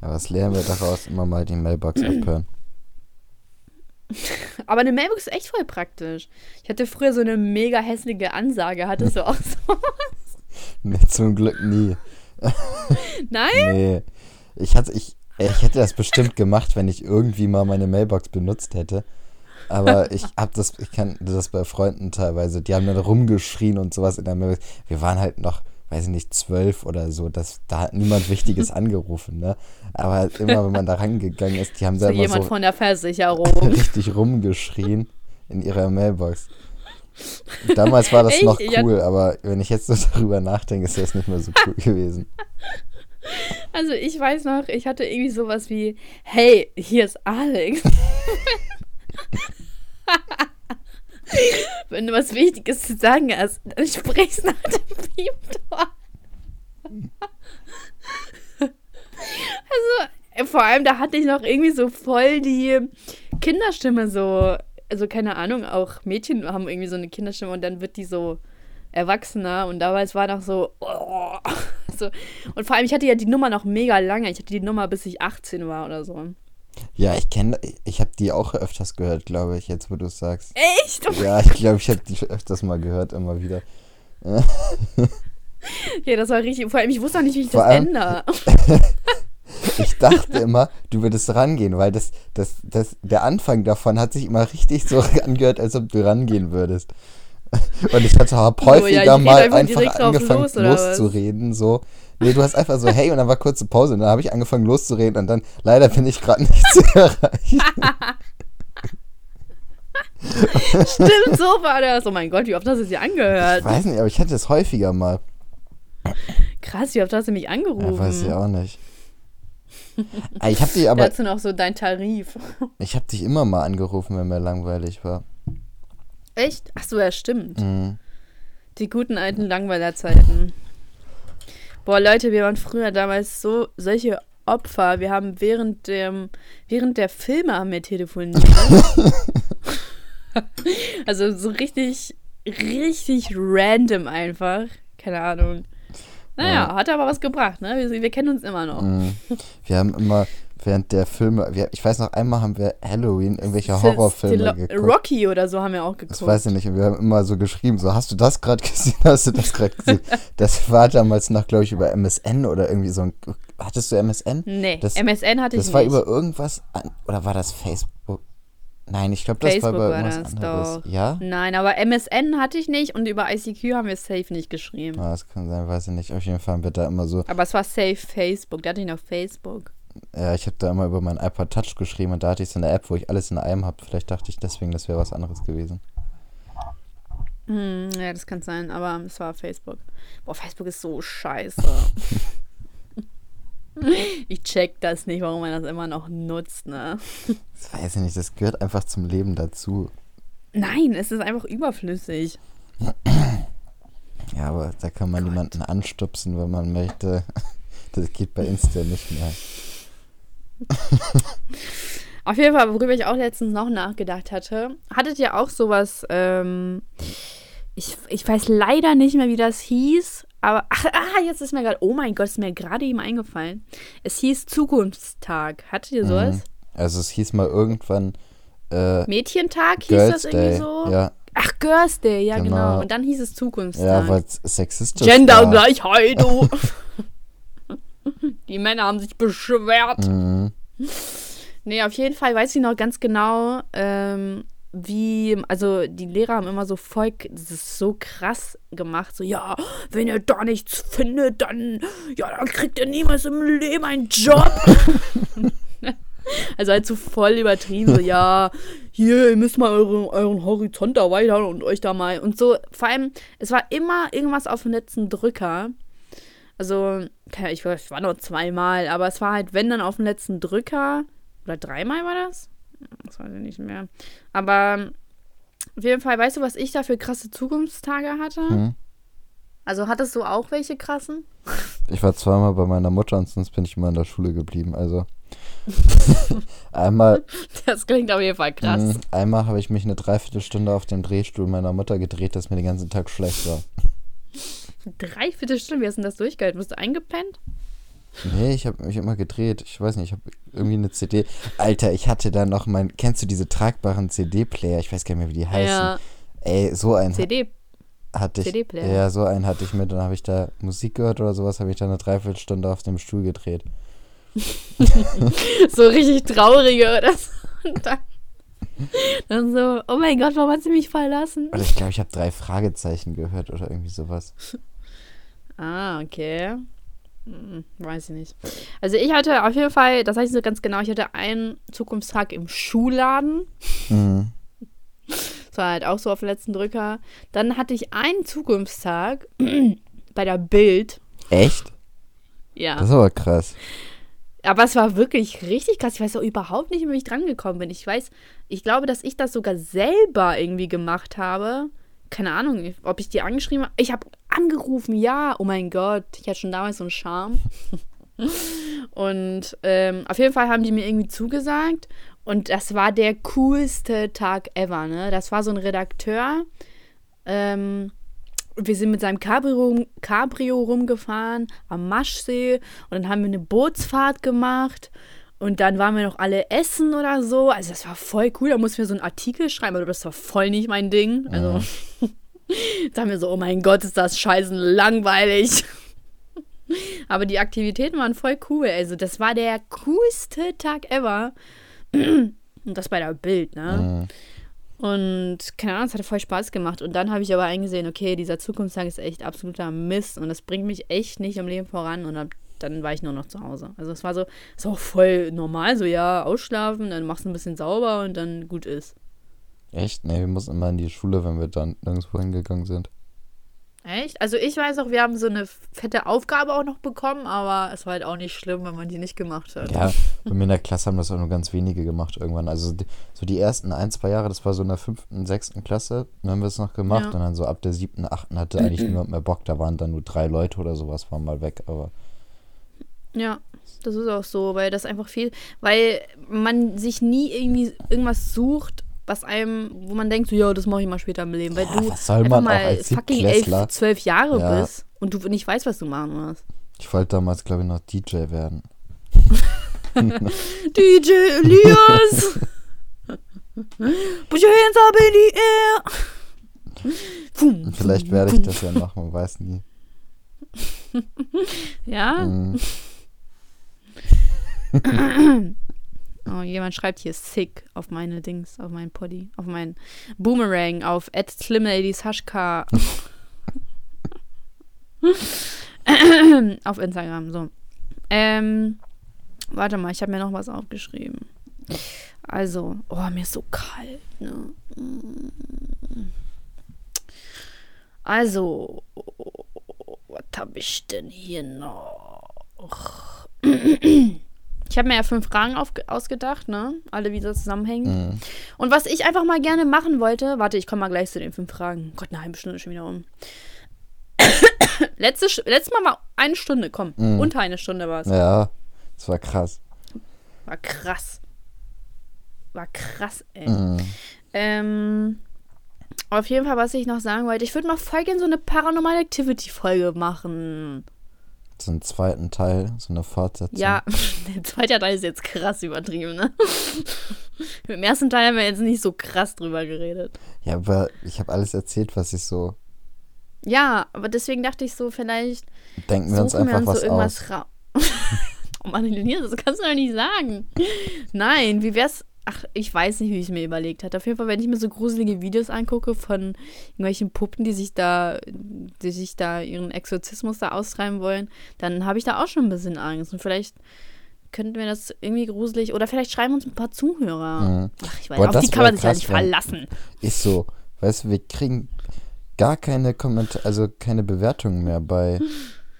A: Aber was lernen wir daraus? Immer mal die Mailbox abhören.
B: Aber eine Mailbox ist echt voll praktisch. Ich hatte früher so eine mega hässliche Ansage. Hattest du auch so?
A: Nee, zum Glück nie.
B: Nein?
A: Nee. Ich, hatte, ich, ich hätte das bestimmt gemacht, wenn ich irgendwie mal meine Mailbox benutzt hätte. Aber ich hab das, ich kann das bei Freunden teilweise, die haben dann rumgeschrien und sowas in der Mailbox. Wir waren halt noch, weiß ich nicht, zwölf oder so. Das, da hat niemand Wichtiges angerufen, ne? Aber immer, wenn man da rangegangen ist, die haben
B: So
A: da immer
B: jemand
A: so
B: von der Versicherung.
A: richtig rumgeschrien in ihrer Mailbox. Damals war das
B: Echt?
A: noch
B: Ja.
A: cool, aber wenn ich jetzt so darüber nachdenke, ist das nicht mehr so cool gewesen.
B: Also ich weiß noch, ich hatte irgendwie sowas wie, hey, hier ist Alex. Wenn du was Wichtiges zu sagen hast, dann sprichst nach dem Piepton. Also, äh, vor allem, da hatte ich noch irgendwie so voll die Kinderstimme so, also keine Ahnung, auch Mädchen haben irgendwie so eine Kinderstimme und dann wird die so erwachsener und damals war noch so, oh, so. Und vor allem, ich hatte ja die Nummer noch mega lange. Ich hatte die Nummer, bis ich 18 war oder so.
A: Ja, ich kenne, ich habe die auch öfters gehört, glaube ich, jetzt wo du es sagst.
B: Echt?
A: Ja, ich glaube, ich habe die öfters mal gehört, immer wieder.
B: Ja, das war richtig. Vor allem, ich wusste auch nicht, wie ich
A: Vor
B: das
A: allem-
B: ändere.
A: Ich dachte immer, du würdest rangehen, weil das, das, das, der Anfang davon hat sich immer richtig so angehört, als ob du rangehen würdest. Und ich hatte hab
B: Oh ja,
A: häufiger mal
B: einfach
A: einfach angefangen
B: los,
A: loszureden, so. Nee, du hast einfach so, hey, und dann war kurze Pause und dann habe ich angefangen loszureden und dann, leider bin ich gerade nicht zu erreichen.
B: Stimmt, so war das. Oh mein Gott, wie oft hast du es dir angehört?
A: Ich weiß nicht, aber ich hatte es häufiger mal.
B: Krass, wie oft hast du mich angerufen?
A: Ja, weiß ich auch nicht. Ich habe dich aber,
B: Dazu noch so dein Tarif.
A: ich habe dich immer mal angerufen, wenn mir langweilig war.
B: Echt? Ach so, ja, stimmt.
A: Mhm.
B: Die guten alten Langweilerzeiten. Boah, Leute, wir waren früher damals so solche Opfer. Wir haben während dem während der Filme haben wir telefoniert. also so richtig richtig random einfach. Keine Ahnung. Naja,
A: Ja.
B: hat aber was gebracht, ne? Wir, wir kennen uns immer noch.
A: Mhm. Wir haben immer während der Filme, wir, ich weiß noch, einmal haben wir Halloween irgendwelche Horrorfilme geguckt.
B: Rocky oder so haben wir auch geguckt.
A: Das weiß ich nicht. Und wir haben immer so geschrieben, so, hast du das gerade gesehen? Hast du das gerade gesehen? das war damals noch, glaube ich, über MSN oder irgendwie so ein, hattest du MSN?
B: Nee,
A: Das-
B: MSN hatte ich
A: Das war
B: nicht.
A: über irgendwas, an, oder war das Facebook? Nein, ich glaube, das
B: Facebook
A: war über
B: war
A: irgendwas
B: das
A: anderes.
B: doch.
A: Ja?
B: Nein, aber MSN hatte ich nicht und über ICQ haben wir safe nicht geschrieben.
A: Ah, das kann sein, weiß ich nicht. Auf jeden Fall haben wir da immer so,
B: Aber es war safe Facebook. Da hatte ich noch Facebook.
A: Ja, ich habe da immer über mein iPod Touch geschrieben und da hatte ich so eine App, wo ich alles in einem habe. Vielleicht dachte ich deswegen, das wäre was anderes gewesen.
B: Hm, ja, das kann sein, aber es war Facebook. Boah, Facebook ist so scheiße. ich check das nicht, warum man das immer noch nutzt, ne?
A: Das weiß ich nicht, das gehört einfach zum Leben dazu.
B: Nein, es ist einfach überflüssig.
A: Ja, Ja, aber da kann man Gott. jemanden anstupsen, wenn man möchte. Das geht bei Insta nicht mehr.
B: Auf jeden Fall, worüber ich auch letztens noch nachgedacht hatte, hattet ihr auch sowas, ähm, ich, ich weiß leider nicht mehr, wie das hieß, aber, ach, ah, jetzt ist mir gerade, oh mein Gott, ist mir gerade eben eingefallen. Es hieß Zukunftstag. Hattet ihr sowas? Mhm.
A: Also es hieß mal irgendwann äh,
B: Mädchentag hieß das irgendwie Day. so?
A: Ja.
B: Ach, Girls Day, ja genau. genau. Und dann hieß es Zukunftstag.
A: Ja, weil es sexistisch
B: Gendergleichheit, du. Die Männer haben sich beschwert. Mhm. Nee, auf jeden Fall weiß ich noch ganz genau, ähm, wie, also die Lehrer haben immer so voll, das ist so krass gemacht, so, ja, wenn ihr da nichts findet, dann, ja, dann kriegt ihr niemals im Leben einen Job. also halt so voll übertrieben, so, ja, hier, ihr müsst mal euren, euren Horizont erweitern und euch da mal, und so, vor allem, es war immer irgendwas auf dem letzten Drücker, also, ich war nur zweimal, aber es war halt, wenn dann auf dem letzten Drücker, oder dreimal war das? Das weiß ich nicht mehr. Aber auf jeden Fall, weißt du, was ich da für krasse Zukunftstage hatte? Hm. Also hattest du auch welche krassen?
A: Ich war zweimal bei meiner Mutter und sonst bin ich immer in der Schule geblieben. Also einmal.
B: Das klingt auf jeden Fall krass. Mh,
A: einmal habe ich mich eine Dreiviertelstunde auf dem Drehstuhl meiner Mutter gedreht, dass mir den ganzen Tag schlecht war.
B: Dreiviertelstunde? Wie hast du denn das durchgehalten? Bist du eingepennt?
A: Nee, ich habe mich immer gedreht. Ich weiß nicht, ich habe irgendwie eine CD. Alter, ich hatte da noch mein. Kennst du diese tragbaren CD-Player? Ich weiß gar nicht mehr, wie die heißen. Ja. Ey, so ein.
B: CD.
A: Hatte ich. CD-Player. Ja, so einen hatte ich mit. Dann habe ich da Musik gehört oder sowas, habe ich da eine Dreiviertelstunde auf dem Stuhl gedreht.
B: so richtig traurige oder so. Und dann, dann so, oh mein Gott, warum hat sie mich verlassen?
A: Oder ich glaube, ich habe drei Fragezeichen gehört oder irgendwie sowas.
B: Ah, okay. Hm, weiß ich nicht. Also ich hatte auf jeden Fall, das weiß ich so ganz genau, ich hatte einen Zukunftstag im Schuhladen. Mhm. Das war halt auch so auf den letzten Drücker. Dann hatte ich einen Zukunftstag bei der Bild.
A: Echt?
B: Ja.
A: Das ist aber krass.
B: Aber es war wirklich richtig krass. Ich weiß auch überhaupt nicht, wie ich dran gekommen bin. Ich weiß, ich glaube, dass ich das sogar selber irgendwie gemacht habe keine Ahnung, ob ich die angeschrieben habe. Ich habe angerufen, ja. Oh mein Gott, ich hatte schon damals so einen Charme. und ähm, auf jeden Fall haben die mir irgendwie zugesagt. Und das war der coolste Tag ever, ne? Das war so ein Redakteur. Ähm, wir sind mit seinem Cabrio, Cabrio rumgefahren am Maschsee und dann haben wir eine Bootsfahrt gemacht und dann waren wir noch alle essen oder so. Also das war voll cool. Da mussten wir so einen Artikel schreiben, aber das war voll nicht mein Ding. Also ja. haben wir so, oh mein Gott, ist das scheißen langweilig. aber die Aktivitäten waren voll cool. Also das war der coolste Tag ever. Und das bei der Bild, ne? Ja. Und keine Ahnung, es hat voll Spaß gemacht. Und dann habe ich aber eingesehen, okay, dieser Zukunftstag ist echt absoluter Mist und das bringt mich echt nicht im Leben voran. Und dann war ich nur noch zu Hause. Also es war so, ist auch voll normal, so ja, ausschlafen, dann machst du ein bisschen sauber und dann gut ist.
A: Echt? Nee, wir mussten immer in die Schule, wenn wir dann nirgendwo hingegangen sind.
B: Echt? Also ich weiß auch, wir haben so eine fette Aufgabe auch noch bekommen, aber es war halt auch nicht schlimm, wenn man die nicht gemacht hat.
A: Ja, bei mir in der Klasse haben das auch nur ganz wenige gemacht irgendwann. Also so die ersten ein, zwei Jahre, das war so in der fünften, sechsten Klasse, dann haben wir es noch gemacht ja. und dann so ab der siebten, achten hatte eigentlich niemand mehr Bock. Da waren dann nur drei Leute oder sowas, waren mal weg, aber
B: ja, das ist auch so, weil das einfach viel, weil man sich nie irgendwie irgendwas sucht, was einem, wo man denkt, so, ja, das mache ich mal später im Leben, weil ja, du einfach mal fucking elf, zwölf Jahre ja. bist und du nicht weißt, was du machen musst.
A: Ich wollte damals, glaube ich, noch DJ werden.
B: DJ Elias! Put your hands up in the
A: air! Fum, Vielleicht werde ich das ja machen, man weiß nie.
B: ja? Mhm. oh, jemand schreibt hier sick auf meine Dings, auf meinen Poddy, auf meinen Boomerang, auf slimladieshaschka. auf Instagram, so. Ähm, warte mal, ich habe mir noch was aufgeschrieben. Also, oh, mir ist so kalt, ne? Also, was habe ich denn hier noch? Ich habe mir ja fünf Fragen auf, ausgedacht, ne? Alle wieder zusammenhängen. Mhm. Und was ich einfach mal gerne machen wollte, warte, ich komme mal gleich zu den fünf Fragen. Gott, eine halbe Stunde schon wieder um. Letzte, letztes Mal war eine Stunde, komm.
A: Mhm.
B: Unter eine Stunde war es.
A: Ja, das war krass.
B: War krass. War krass, ey.
A: Mhm.
B: Ähm, auf jeden Fall, was ich noch sagen wollte, ich würde mal voll gerne so eine Paranormal Activity-Folge machen.
A: So einen zweiten Teil, so eine Fortsetzung.
B: Ja, der zweite Teil ist jetzt krass übertrieben, ne? Dem ersten Teil haben wir jetzt nicht so krass drüber geredet.
A: Ja, aber ich habe alles erzählt, was ich so.
B: Ja, aber deswegen dachte ich so, vielleicht
A: Denken wir uns
B: suchen wir
A: einfach
B: uns so
A: was aus.
B: irgendwas raus. oh Mann, das kannst du doch nicht sagen. Nein, wie wär's? Ach, ich weiß nicht, wie ich es mir überlegt hatte. Auf jeden Fall, wenn ich mir so gruselige Videos angucke von irgendwelchen Puppen, die sich da, die sich da ihren Exorzismus da austreiben wollen, dann habe ich da auch schon ein bisschen Angst. Und vielleicht könnten wir das irgendwie gruselig oder vielleicht schreiben uns ein paar Zuhörer.
A: Mhm.
B: Ach, ich weiß,
A: Boah,
B: auf die kann man sich ja nicht verlassen.
A: Ist so. Weißt du, wir kriegen gar keine Kommentare, also keine Bewertungen mehr bei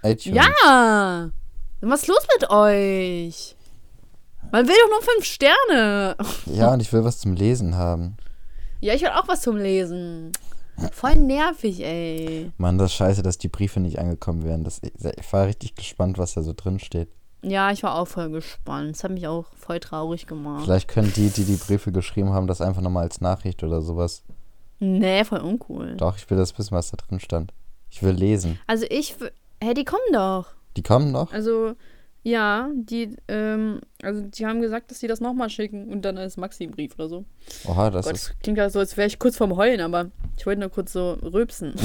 A: iTunes.
B: Ja! Was ist los mit euch? Man will doch nur fünf Sterne.
A: Ja, und ich will was zum Lesen haben.
B: Ja, ich will auch was zum Lesen. Voll nervig, ey.
A: Mann, das ist scheiße, dass die Briefe nicht angekommen wären. Das, ich war richtig gespannt, was da so drin steht.
B: Ja, ich war auch voll gespannt. Das hat mich auch voll traurig gemacht.
A: Vielleicht können die, die die Briefe geschrieben haben, das einfach nochmal als Nachricht oder sowas.
B: Nee, voll uncool.
A: Doch, ich will das wissen, was da drin stand. Ich will lesen.
B: Also ich, w- hey, die kommen doch.
A: Die kommen noch?
B: Also, ja, die, ähm, also die haben gesagt, dass sie das nochmal schicken und dann als Maxi-Brief oder so.
A: Oha, das
B: Gott,
A: ist.
B: klingt ja so, als wäre ich kurz vorm Heulen, aber ich wollte nur kurz so rülpsen.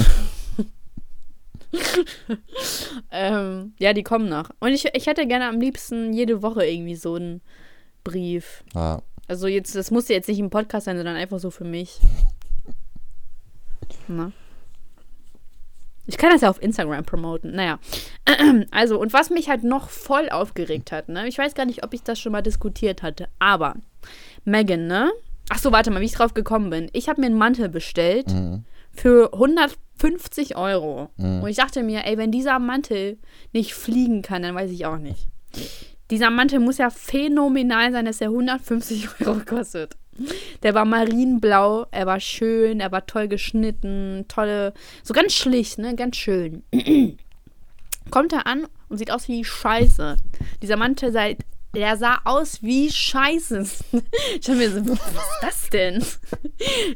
B: ähm, ja, die kommen noch. Und ich, ich hätte gerne am liebsten jede Woche irgendwie so einen Brief.
A: Ja,
B: Also jetzt, das musste jetzt nicht im Podcast sein, sondern einfach so für mich. Na? Ich kann das ja auf Instagram promoten. Naja. Also, und was mich halt noch voll aufgeregt hat, ne? Ich weiß gar nicht, ob ich das schon mal diskutiert hatte, aber Megan, ne? Ach so, warte mal, wie ich drauf gekommen bin. Ich habe mir einen Mantel bestellt
A: mhm.
B: für 150 Euro.
A: Mhm.
B: Und ich dachte mir, ey, wenn dieser Mantel nicht fliegen kann, dann weiß ich auch nicht. Dieser Mantel muss ja phänomenal sein, dass er 150 Euro kostet. Der war marienblau, er war schön, er war toll geschnitten, tolle, so ganz schlicht, ne, ganz schön. Kommt er an und sieht aus wie Scheiße. Dieser Mantel seit der sah aus wie Scheiße. Ich hab mir so, was ist das denn?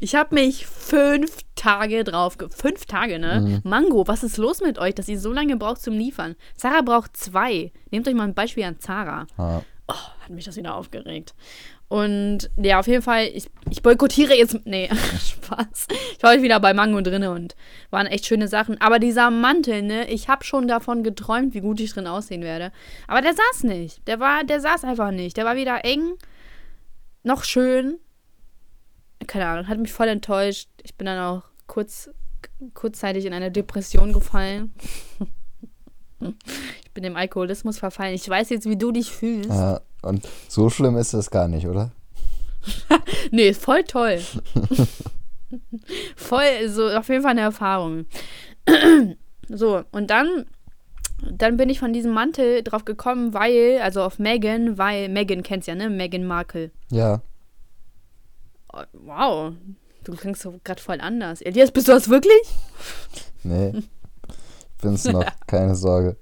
B: Ich habe mich fünf Tage drauf, fünf Tage, ne? Mango, was ist los mit euch, dass ihr so lange braucht zum Liefern? Zara braucht zwei. Nehmt euch mal ein Beispiel an Zara.
A: ja.
B: Oh, hat mich das wieder aufgeregt. Und ja, auf jeden Fall, ich, ich boykottiere jetzt. Nee, Spaß. Ich war heute wieder bei Mango drin und waren echt schöne Sachen. Aber dieser Mantel, ne, ich habe schon davon geträumt, wie gut ich drin aussehen werde. Aber der saß nicht. Der war, der saß einfach nicht. Der war weder eng, noch schön. Keine Ahnung, hat mich voll enttäuscht. Ich bin dann auch kurz, kurzzeitig in eine Depression gefallen. Ich bin dem Alkoholismus verfallen. Ich weiß jetzt, wie du dich fühlst.
A: ja. Und so schlimm ist das gar nicht, oder?
B: Nee, voll toll. voll, so auf jeden Fall eine Erfahrung. so, und dann, dann bin ich von diesem Mantel drauf gekommen, weil, also auf Megan, weil, Megan kennst ja, ne? Megan Markle.
A: Ja.
B: Wow, du klingst so gerade voll anders. Elias, bist du das wirklich?
A: Nee. Ich bin's noch, keine Sorge.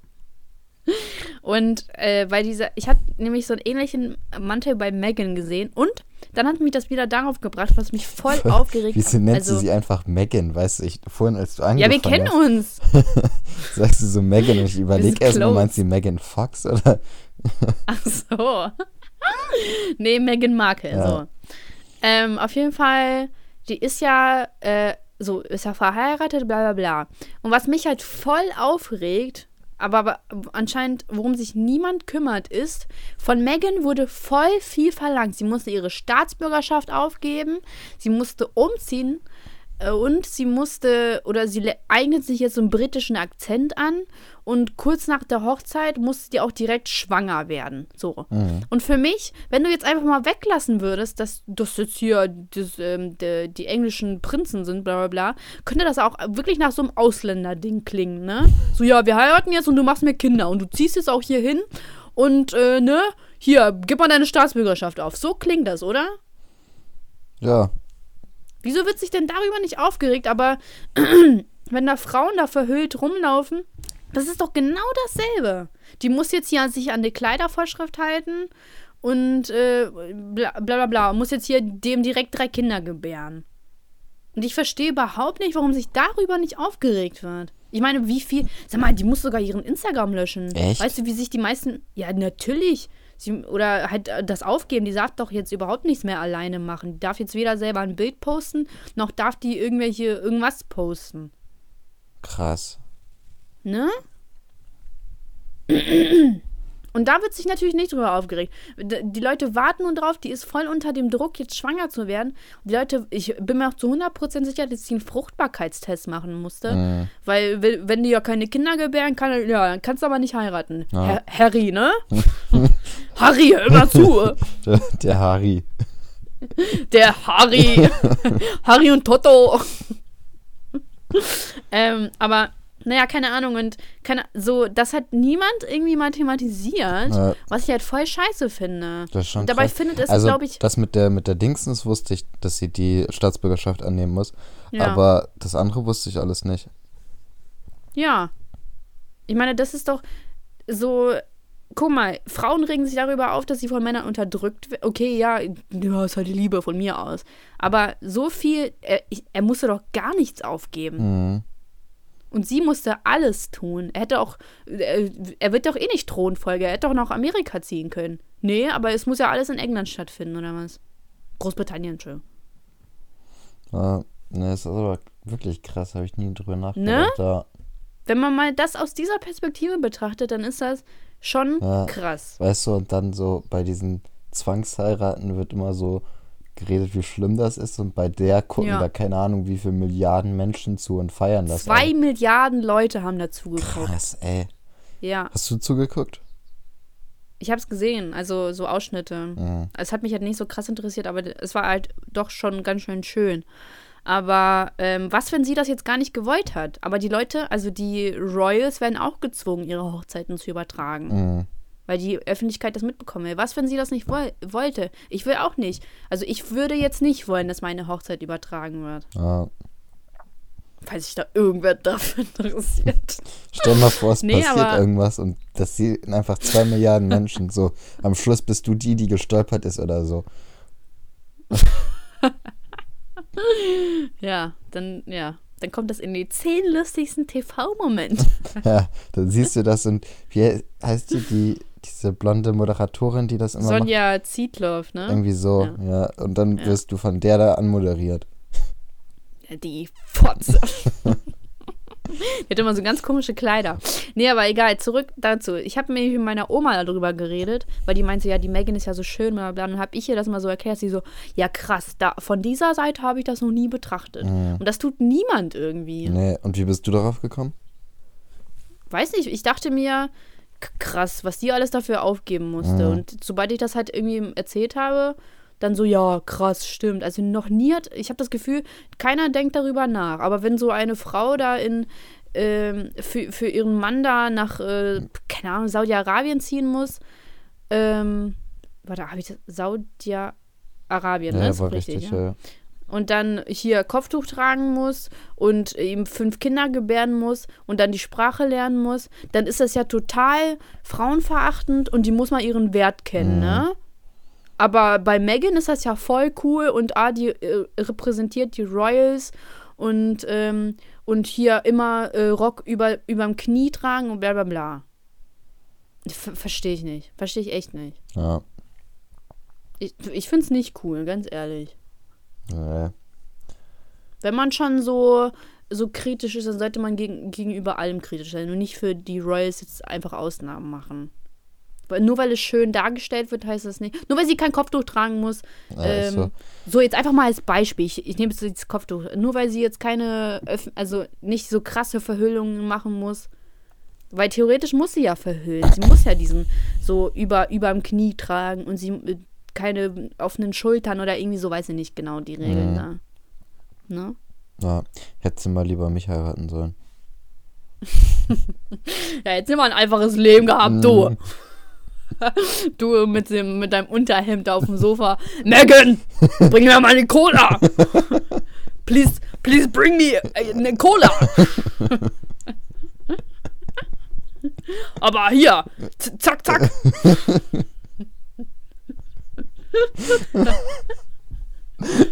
B: Und äh, weil dieser, ich hatte nämlich so einen ähnlichen Mantel bei Megan gesehen und dann hat mich das wieder darauf gebracht, was mich voll aufgeregt
A: Wieso nennst
B: also,
A: du sie einfach Megan? Weißt du, ich, vorhin, als du
B: Ja,
A: angefangen
B: wir kennen
A: hast,
B: uns.
A: sagst du so Megan und ich überlege erstmal,
B: close.
A: meinst du Megan Fox oder?
B: Ach so. nee, Meghan Markle,
A: Ja.
B: so. Ähm, auf jeden Fall, die ist ja, äh, so, ist ja verheiratet, bla bla bla. Und was mich halt voll aufregt, aber, aber anscheinend, worum sich niemand kümmert, ist, von Meghan wurde voll viel verlangt. Sie musste ihre Staatsbürgerschaft aufgeben, sie musste umziehen und sie musste, oder sie eignet sich jetzt so einen britischen Akzent an und kurz nach der Hochzeit musste die auch direkt schwanger werden. So.
A: Mhm.
B: Und für mich, wenn du jetzt einfach mal weglassen würdest, dass das jetzt hier das, ähm, de, die englischen Prinzen sind, bla bla bla, könnte das auch wirklich nach so einem Ausländer-Ding klingen, ne? So, ja, wir heiraten jetzt und du machst mir Kinder und du ziehst jetzt auch hier hin und, äh, ne? Hier, gib mal deine Staatsbürgerschaft auf. So klingt das, oder?
A: Ja.
B: Wieso wird sich denn darüber nicht aufgeregt? Aber wenn da Frauen da verhüllt rumlaufen, das ist doch genau dasselbe. Die muss jetzt hier sich an die Kleidervorschrift halten und äh, bla bla bla, bla. muss jetzt hier dem direkt drei Kinder gebären. Und ich verstehe überhaupt nicht, warum sich darüber nicht aufgeregt wird. Ich meine, wie viel. Sag mal, die muss sogar ihren Instagram löschen.
A: Echt?
B: Weißt du, wie sich die meisten. Ja, natürlich. Sie, oder halt äh, das aufgeben. Die darf doch jetzt überhaupt nichts mehr alleine machen. Die darf jetzt weder selber ein Bild posten, noch darf die irgendwelche irgendwas posten.
A: Krass.
B: Ne? Und da wird sich natürlich nicht drüber aufgeregt. Die Leute warten nun drauf, die ist voll unter dem Druck, jetzt schwanger zu werden. Die Leute, ich bin mir auch zu 100% sicher, dass sie einen Fruchtbarkeitstest machen musste.
A: Mhm.
B: Weil, we- wenn die ja keine Kinder gebären kann, ja, dann kannst du aber nicht heiraten.
A: Ja.
B: Her Harry, ne? Harry, hör mal zu.
A: Der, der Harry.
B: Der Harry. Harry und Toto. ähm, aber, naja, keine Ahnung. Und keine, so, das hat niemand irgendwie mal thematisiert,
A: Ja.
B: was ich halt voll scheiße finde.
A: Das ist schon
B: Dabei
A: krass.
B: findet es,
A: also
B: glaube ich,
A: das mit der mit der Dingsens wusste ich, dass sie die Staatsbürgerschaft annehmen muss,
B: ja.
A: aber das andere wusste ich alles nicht.
B: Ja. Ich meine, das ist doch so. Guck mal, Frauen regen sich darüber auf, dass sie von Männern unterdrückt werden. Okay, ja, ja, ist halt die Liebe von mir aus. Aber so viel, er, ich, er musste doch gar nichts aufgeben.
A: Mhm.
B: Und sie musste alles tun. Er hätte auch, er, er wird doch eh nicht Thronfolger, er hätte doch nach Amerika ziehen können. Nee, aber es muss ja alles in England stattfinden, oder was? Großbritannien, Entschuldigung.
A: Ja, ne, das ist aber wirklich krass, habe ich nie drüber
B: Ne?
A: nachgedacht. Ja.
B: Wenn man mal das aus dieser Perspektive betrachtet, dann ist das schon
A: Ja.
B: krass.
A: Weißt du, und dann so bei diesen Zwangsheiraten wird immer so geredet, wie schlimm das ist. Und bei der gucken
B: Ja.
A: da keine Ahnung, wie viele Milliarden Menschen zu und feiern das.
B: Zwei
A: alle.
B: Milliarden Leute haben dazu geguckt.
A: Krass, ey.
B: Ja,
A: Hast du zugeguckt?
B: ich habe es gesehen, also so Ausschnitte.
A: Mhm.
B: Es hat mich halt nicht so krass interessiert, aber es war halt doch schon ganz schön schön. Aber ähm, was, wenn sie das jetzt gar nicht gewollt hat? Aber die Leute, also die Royals, werden auch gezwungen, ihre Hochzeiten zu übertragen.
A: Mhm.
B: Weil die Öffentlichkeit das mitbekommen will. Was, wenn sie das nicht woll wollte? Ich will auch nicht. Also ich würde jetzt nicht wollen, dass meine Hochzeit übertragen wird.
A: Ja.
B: Falls sich da irgendwer dafür interessiert.
A: Stell mal vor, es
B: Nee,
A: passiert irgendwas und das sehen einfach zwei Milliarden Menschen so. Am Schluss bist du die, die gestolpert ist oder so.
B: Ja, dann, ja. Dann kommt das in die zehn lustigsten TV-Momente.
A: Ja, dann siehst du das und wie heißt die, die diese blonde Moderatorin, die das immer macht?
B: Sonja Zietloff, ne?
A: Irgendwie so, ja. Und dann
B: Ja.
A: wirst du von der da anmoderiert.
B: Die Fotze. Die hat immer so ganz komische Kleider. Nee, aber egal, zurück dazu. Ich habe mir mit meiner Oma darüber geredet, weil die meinte, ja, die Megan ist ja so schön, bla bla. Und dann habe ich ihr das mal so erklärt, sie so, ja krass, da, von dieser Seite habe ich das noch nie betrachtet.
A: Mhm.
B: Und das tut niemand irgendwie.
A: Nee, und wie bist du darauf gekommen?
B: Weiß nicht, ich dachte mir, krass, was die alles dafür aufgeben musste.
A: Mhm.
B: Und sobald ich das halt irgendwie erzählt habe, dann so, ja, krass, stimmt. Also noch nie hat, ich habe das Gefühl, keiner denkt darüber nach. Aber wenn so eine Frau da in, ähm, für, für ihren Mann da nach, äh, keine Ahnung, Saudi-Arabien ziehen muss, ähm, warte, habe ich das, Saudi-Arabien, ne?
A: ja,
B: Ist
A: war
B: richtig,
A: richtig,
B: ja?
A: ja.
B: Und dann hier Kopftuch tragen muss und ihm fünf Kinder gebären muss und dann die Sprache lernen muss, dann ist das ja total frauenverachtend und die muss mal ihren Wert kennen,
A: Mhm.
B: ne? Aber bei Megan ist das ja voll cool und ah, die äh, repräsentiert die Royals und, ähm, und hier immer äh, Rock über, überm Knie tragen und bla bla bla. Ver Verstehe ich nicht. Verstehe ich echt nicht.
A: ja.
B: Ich, ich finde es nicht cool, ganz ehrlich.
A: Nee.
B: Wenn man schon so, so kritisch ist, dann sollte man gegen, gegenüber allem kritisch sein und nicht für die Royals jetzt einfach Ausnahmen machen. Weil nur weil es schön dargestellt wird, heißt das nicht. Nur weil sie kein Kopftuch tragen muss.
A: Ja,
B: ähm, so. jetzt einfach mal als Beispiel. Ich, ich nehme jetzt das Kopftuch. Nur weil sie jetzt keine, Öff- also nicht so krasse Verhüllungen machen muss. Weil theoretisch muss sie ja verhüllen. Sie muss ja diesen so über überm Knie tragen und sie keine offenen Schultern oder irgendwie so, weiß ich nicht genau die Regeln
A: Mhm.
B: da. Ne?
A: Ja, hätte sie mal lieber mich heiraten sollen.
B: Ja, jetzt immer ein einfaches Leben gehabt, du.
A: Mhm.
B: Du mit, dem, mit deinem Unterhemd auf dem Sofa. Megan, bring mir mal eine Cola. Please, Please bring me eine Cola. Aber hier, zack, zack.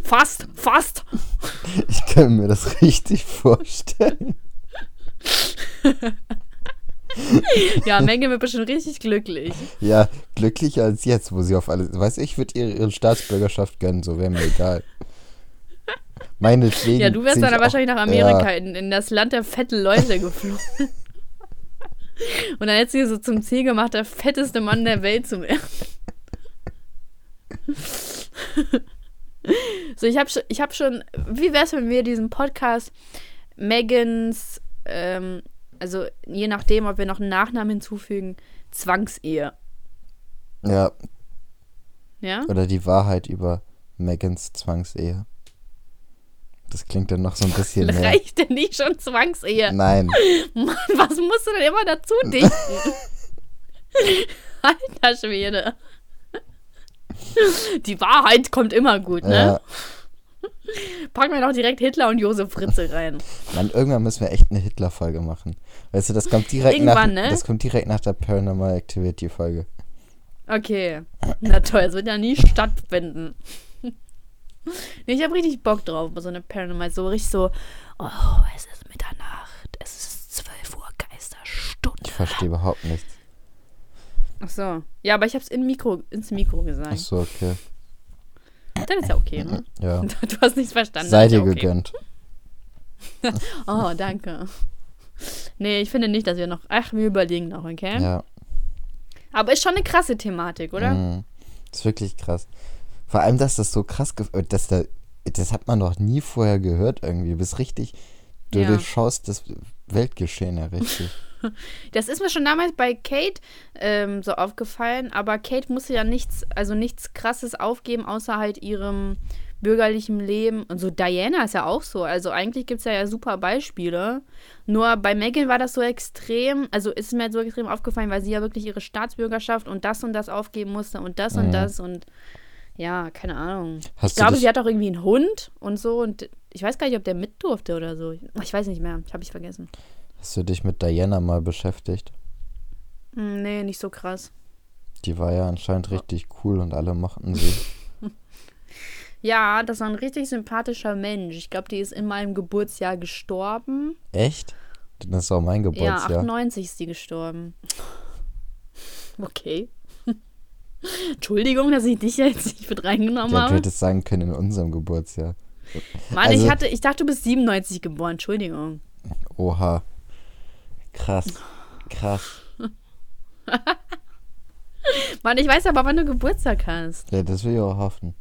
B: fast, fast.
A: Ich kann mir das richtig vorstellen.
B: ja, Menge wird bestimmt richtig glücklich.
A: Ja, glücklicher als jetzt, wo sie auf alles. Weiß ich, würde ihr ihre Staatsbürgerschaft gönnen, so wäre mir egal. Meinetwegen.
B: Ja, du wärst dann wahrscheinlich nach Amerika, ja. in, in das Land der fetten Leute geflogen. Und dann hättest du so zum Ziel gemacht, der fetteste Mann der Welt zu werden. so, ich habe ich hab schon. Wie wär's, wenn wir diesen Podcast Megans, ähm, also je nachdem, ob wir noch einen Nachnamen hinzufügen, Zwangsehe.
A: Ja.
B: Ja?
A: Oder die Wahrheit über Megans Zwangsehe. Das klingt dann noch so ein bisschen mehr.
B: Reicht denn nicht schon Zwangsehe?
A: Nein.
B: Mann, was musst du denn immer dazu dichten? Alter Schwede. Die Wahrheit kommt immer gut, ne? Ja. Packen wir doch direkt Hitler und Josef Fritze rein.
A: Mann, irgendwann müssen wir echt eine Hitler-Folge machen. Weißt du, das kommt direkt nach,
B: ne?
A: das kommt direkt nach der Paranormal Activity-Folge.
B: Okay. Na toll, es wird ja nie stattfinden. nee, ich habe richtig Bock drauf, so eine Paranormal, so richtig so, oh, es ist Mitternacht, es ist 12 Uhr Geisterstunde.
A: Ich verstehe überhaupt nichts.
B: Ach so. Ja, aber ich habe es in Mikro, ins Mikro gesagt.
A: Ach so, okay.
B: Dann ist ja okay, ne?
A: Ja.
B: Du hast nichts verstanden.
A: Sei dir
B: okay.
A: gegönnt.
B: oh, danke. Nee, ich finde nicht, dass wir noch. Ach, wir überlegen noch, okay?
A: Ja.
B: Aber ist schon eine krasse Thematik, oder?
A: Mhm. Ist wirklich krass. Vor allem, dass das so krass, dass da, das hat man noch nie vorher gehört irgendwie. Du bist richtig, du
B: Ja.
A: durchschaust das Weltgeschehen ja richtig.
B: Das ist mir schon damals bei Kate ähm, so aufgefallen, aber Kate musste ja nichts, also nichts krasses aufgeben, außer halt ihrem bürgerlichen Leben. Und so Diana ist ja auch so. Also eigentlich gibt es ja, ja super Beispiele. Nur bei Megan war das so extrem, also ist mir so extrem aufgefallen, weil sie ja wirklich ihre Staatsbürgerschaft und das und das aufgeben musste und das und
A: Mhm.
B: das und ja, keine Ahnung.
A: Hast
B: Ich glaube, sie hat auch irgendwie einen Hund und so und ich weiß gar nicht, ob der mit durfte oder so. Ich weiß nicht mehr, habe ich vergessen.
A: Hast du dich mit Diana mal beschäftigt?
B: Hm, nee, nicht so krass.
A: Die war ja anscheinend richtig cool und alle mochten sie.
B: Ja, das war ein richtig sympathischer Mensch. Ich glaube, die ist in meinem Geburtsjahr gestorben.
A: Echt? Das ist auch mein
B: Ja,
A: Geburtsjahr.
B: 98 ist die gestorben. Okay. Entschuldigung, dass ich dich jetzt nicht mit reingenommen
A: ja, du
B: habe.
A: hättest sagen können in unserem Geburtsjahr.
B: Mann,
A: also-
B: ich, hatte, ich dachte, du bist 97 geboren. Entschuldigung.
A: Oha. Krass. Krass.
B: Mann, ich weiß aber, wann du Geburtstag hast.
A: Ja, das will ich auch hoffen.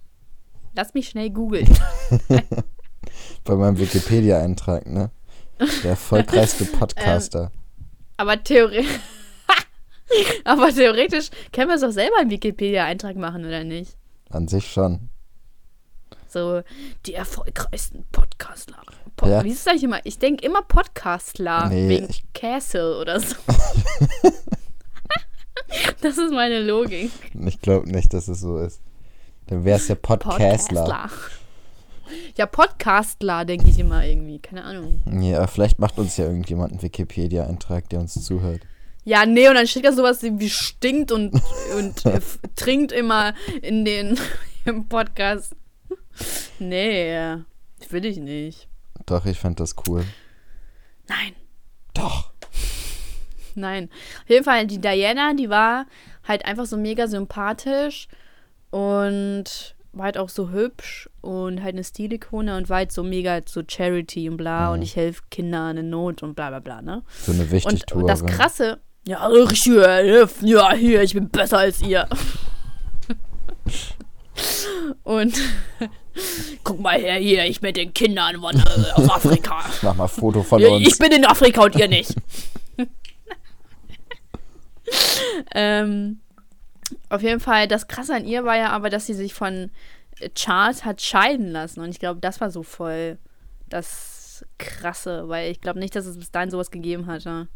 B: Lass mich schnell googeln.
A: Bei meinem Wikipedia-Eintrag, ne? Der erfolgreichste Podcaster.
B: Aber theoretisch. aber theoretisch können wir es doch selber einen Wikipedia-Eintrag machen, oder nicht?
A: An sich schon.
B: So, die erfolgreichsten Podcastler. Po
A: Ja.
B: Wie ist das eigentlich immer? Ich denke immer Podcastler.
A: Nee,
B: wegen
A: ich-
B: Castle oder so. das ist meine Logik.
A: Ich glaube nicht, dass es so ist. Dann wäre es ja Podcastler.
B: Ja, Podcastler, denke ich immer irgendwie. Keine Ahnung.
A: Ja, vielleicht macht uns ja irgendjemand einen Wikipedia-Eintrag, der uns zuhört.
B: Ja, nee, und dann steht da sowas wie stinkt und, und äh, trinkt immer in den im Podcast. Nee, will ich nicht.
A: Doch, ich fand das cool.
B: Nein.
A: Doch.
B: Nein. Auf jeden Fall, die Diana, die war halt einfach so mega sympathisch und war halt auch so hübsch und halt eine Stilikone und war halt so mega so Charity und bla und ich helfe Kindern in Not und bla bla bla, ne?
A: So eine
B: Und,
A: Wichtigtuerin.
B: und das Krasse, ja, ich hier, helfen, ja, hier, ich bin besser als ihr. und guck mal her, hier, ich mit den Kindern von, äh, aus Afrika.
A: Mach mal ein Foto von uns.
B: Ich bin in Afrika und ihr nicht. ähm, auf jeden Fall, das Krasse an ihr war ja aber, dass sie sich von Charles hat scheiden lassen. Und ich glaube, das war so voll das Krasse, weil ich glaube nicht, dass es bis dahin sowas gegeben hatte.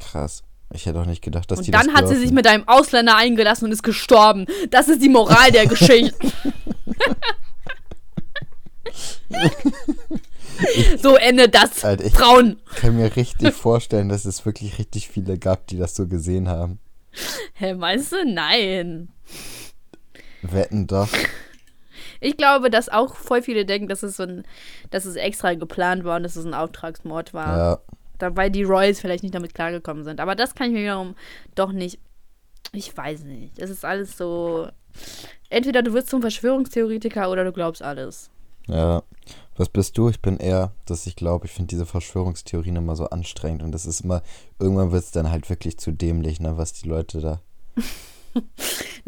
A: Krass. Ich hätte auch nicht gedacht, dass die
B: Und dann hat sie sich mit einem Ausländer eingelassen und ist gestorben. Das ist die Moral der Geschichte. so endet das.
A: Alter, ich
B: Frauen.
A: kann mir richtig vorstellen, dass es wirklich richtig viele gab, die das so gesehen haben.
B: Hä, meinst du? Nein.
A: Wetten doch.
B: Ich glaube, dass auch voll viele denken, dass es so ein, dass es extra geplant war und dass es ein Auftragsmord war.
A: Ja.
B: Dabei die Royals vielleicht nicht damit klargekommen sind. Aber das kann ich mir wiederum doch nicht. Ich weiß nicht. Es ist alles so. Entweder du wirst zum Verschwörungstheoretiker oder du glaubst alles.
A: Ja. Was bist du? Ich bin eher, dass ich glaube, ich finde diese Verschwörungstheorien immer so anstrengend und das ist immer, irgendwann wird es dann halt wirklich zu dämlich, ne, was die Leute da.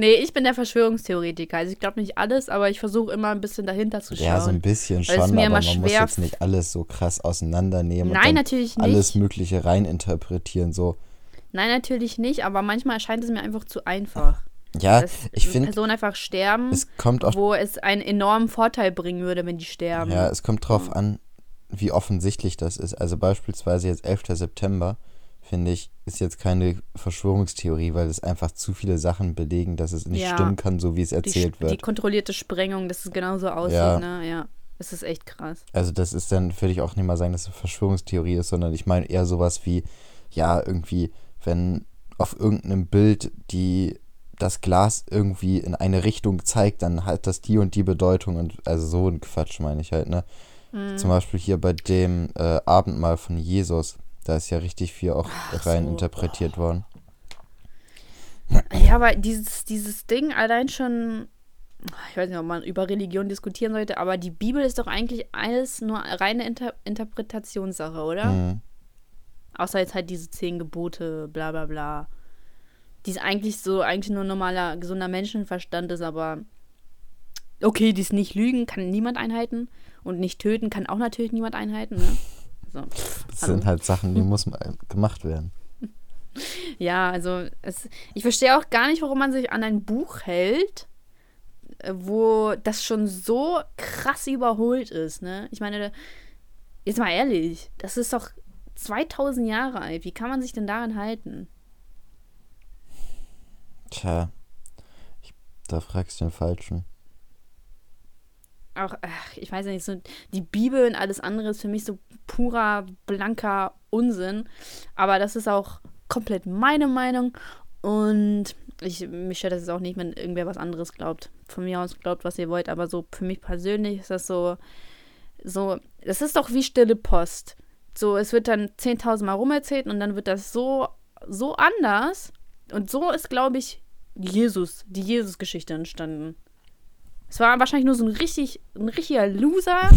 B: Nee, ich bin der Verschwörungstheoretiker. Also ich glaube nicht alles, aber ich versuche immer ein bisschen dahinter zu schauen.
A: Ja, so ein bisschen schon,
B: mir
A: aber
B: immer
A: man muss
B: schwer
A: jetzt nicht alles so krass auseinandernehmen
B: Nein,
A: und
B: natürlich nicht.
A: alles Mögliche reininterpretieren, so.
B: Nein, natürlich nicht, aber manchmal erscheint es mir einfach zu einfach.
A: Ja,
B: dass
A: ich finde,
B: Personen einfach sterben,
A: es kommt auch
B: wo es einen enormen Vorteil bringen würde, wenn die sterben.
A: Ja, es kommt drauf an, wie offensichtlich das ist. Also beispielsweise jetzt 11. September, finde ich, ist jetzt keine Verschwörungstheorie, weil es einfach zu viele Sachen belegen, dass es nicht
B: Ja.
A: stimmen kann, so wie es
B: die,
A: erzählt
B: die
A: wird.
B: kontrollierte Sprengung, dass es genauso aussieht,
A: Ja.
B: ne? Ja. Das ist echt krass.
A: Also das ist dann, würde ich auch nicht mal sagen, dass es eine Verschwörungstheorie ist, sondern ich meine eher sowas wie, ja, irgendwie, wenn auf irgendeinem Bild die das Glas irgendwie in eine Richtung zeigt, dann hat das die und die Bedeutung und also so ein Quatsch meine ich halt, ne?
B: Mhm.
A: Zum Beispiel hier bei dem äh, Abendmahl von Jesus, da ist ja richtig viel auch
B: Ach
A: rein
B: so,
A: interpretiert worden.
B: Ja, aber dieses, dieses Ding allein schon, ich weiß nicht, ob man über Religion diskutieren sollte, aber die Bibel ist doch eigentlich alles nur reine Inter Interpretationssache, oder?
A: Mhm.
B: Außer jetzt halt diese zehn Gebote, bla bla bla. Die ist eigentlich so, eigentlich nur normaler, gesunder Menschenverstand ist, aber okay, die ist nicht lügen, kann niemand einhalten. Und nicht töten kann auch natürlich niemand einhalten, ne? So, pff,
A: Das
B: hallo.
A: sind halt Sachen, die muss gemacht werden.
B: Ja, also es, ich verstehe auch gar nicht, warum man sich an ein Buch hält, äh, wo das schon so krass überholt ist, ne? Ich meine, jetzt mal ehrlich, das ist doch 2000 Jahre alt. Wie kann man sich denn daran halten?
A: Tja, ich, da fragst du den Falschen.
B: Auch, ach, ich weiß nicht, so die Bibel und alles andere ist für mich so purer, blanker Unsinn. Aber das ist auch komplett meine Meinung. Und ich, mich stört das jetzt auch nicht, wenn irgendwer was anderes glaubt. Von mir aus glaubt, was ihr wollt. Aber so für mich persönlich ist das so, so, das ist doch wie stille Post. So, es wird dann 10.000 Mal rumerzählt und dann wird das so, so anders. Und so ist, glaube ich, Jesus, die Jesus-Geschichte entstanden. Es war wahrscheinlich nur so ein richtig, ein richtiger Loser.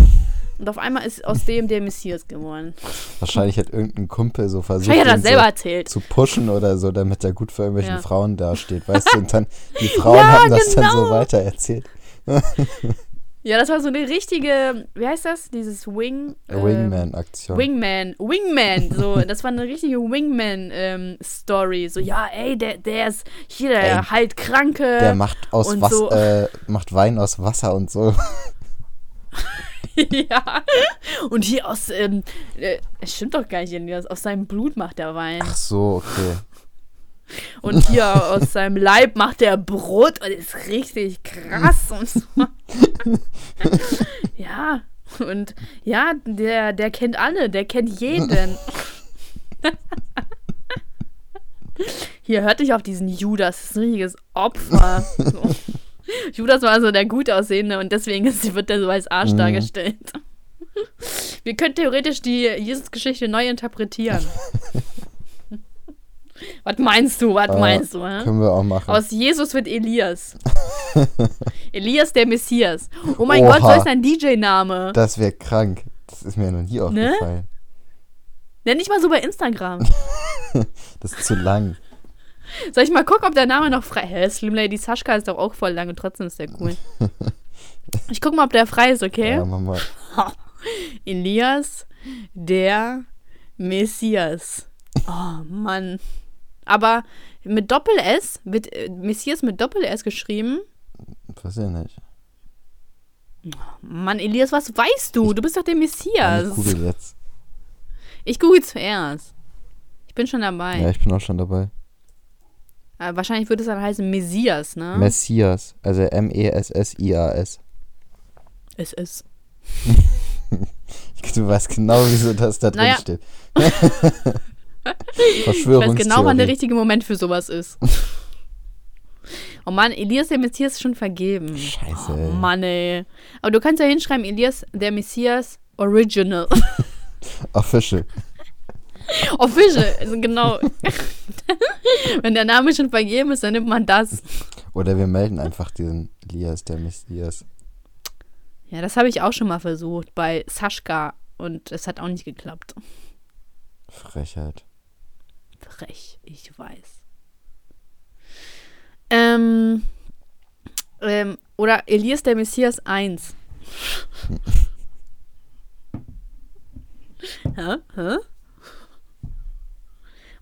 B: Und auf einmal ist aus dem der Messias geworden.
A: Wahrscheinlich hat irgendein Kumpel so versucht,
B: hat er
A: ihn
B: das selber
A: so
B: erzählt.
A: zu pushen oder so, damit er gut für irgendwelchen
B: Ja.
A: Frauen dasteht, weißt du? Und dann, die Frauen
B: Ja,
A: haben das dann so
B: genau.
A: weitererzählt.
B: Ja, das war so eine richtige, wie heißt das? Dieses Wing. ähm,
A: Wingman-Aktion.
B: Wingman, Wingman, so, das war eine richtige Wingman-Story. so, ja, ey, der, der ist hier der
A: Ey,
B: halt Kranke.
A: Der macht aus was,
B: so.
A: äh, macht Wein aus Wasser und so.
B: ja. Und hier aus, ähm, äh, es stimmt doch gar nicht, aus seinem Blut macht er Wein.
A: Ach so, okay.
B: Und hier aus seinem Leib macht er Brot und ist richtig krass und so. ja, und ja, der, der kennt alle, der kennt jeden. Hier, hört nicht auf diesen Judas, das ist ein richtiges Opfer. So. Judas war so der gut aussehende und deswegen ist, wird er so als Arsch
A: Mhm.
B: dargestellt. Wir können theoretisch die Jesus-Geschichte neu interpretieren. Was meinst du? Was
A: Ah,
B: meinst du? Hä?
A: Können wir auch machen.
B: Aus Jesus wird Elias. Elias der Messias. Oh mein
A: Oha.
B: Gott, so ist ein DJ-Name.
A: Das wäre krank. Das ist mir noch nie
B: Ne?
A: aufgefallen.
B: Nenn dich mal so bei Instagram.
A: Das ist zu lang.
B: Soll ich mal gucken, ob der Name noch frei ist? Hä, Slim Lady Sascha ist doch auch voll lang und trotzdem ist der cool. Ich guck mal, ob der frei ist, okay?
A: Ja, mach mal.
B: Elias der Messias. Oh Mann. Aber mit Doppel-S, wird äh, Messias mit Doppel-S geschrieben.
A: Weiß ich nicht.
B: Mann, Elias, was weißt du? Du bist doch der Messias.
A: ich google jetzt.
B: Ich google zuerst. Ich bin schon dabei.
A: Ja, ich bin auch schon dabei.
B: Äh, wahrscheinlich würde es dann heißen Messias, ne?
A: Messias. Also M-E-S-S-I-A-S.
B: es ist.
A: Du weißt genau, wieso das da drin
B: Naja.
A: steht.
B: Ich weiß genau, wann der
A: Verschwörungstheorie.
B: richtige Moment für sowas ist. Oh Mann, Elias der Messias ist schon vergeben.
A: Scheiße,
B: Oh. Mann, ey. Aber du kannst ja hinschreiben, Elias der Messias Original.
A: Official.
B: Official, also genau. Wenn der Name schon vergeben ist, dann nimmt man das.
A: Oder wir melden einfach diesen Elias, der Messias.
B: Ja, das habe ich auch schon mal versucht bei Sascha und es hat auch nicht geklappt.
A: Frechheit.
B: Frech, ich weiß. Ähm, ähm, oder Elias der Messias 1. Hä? Hä?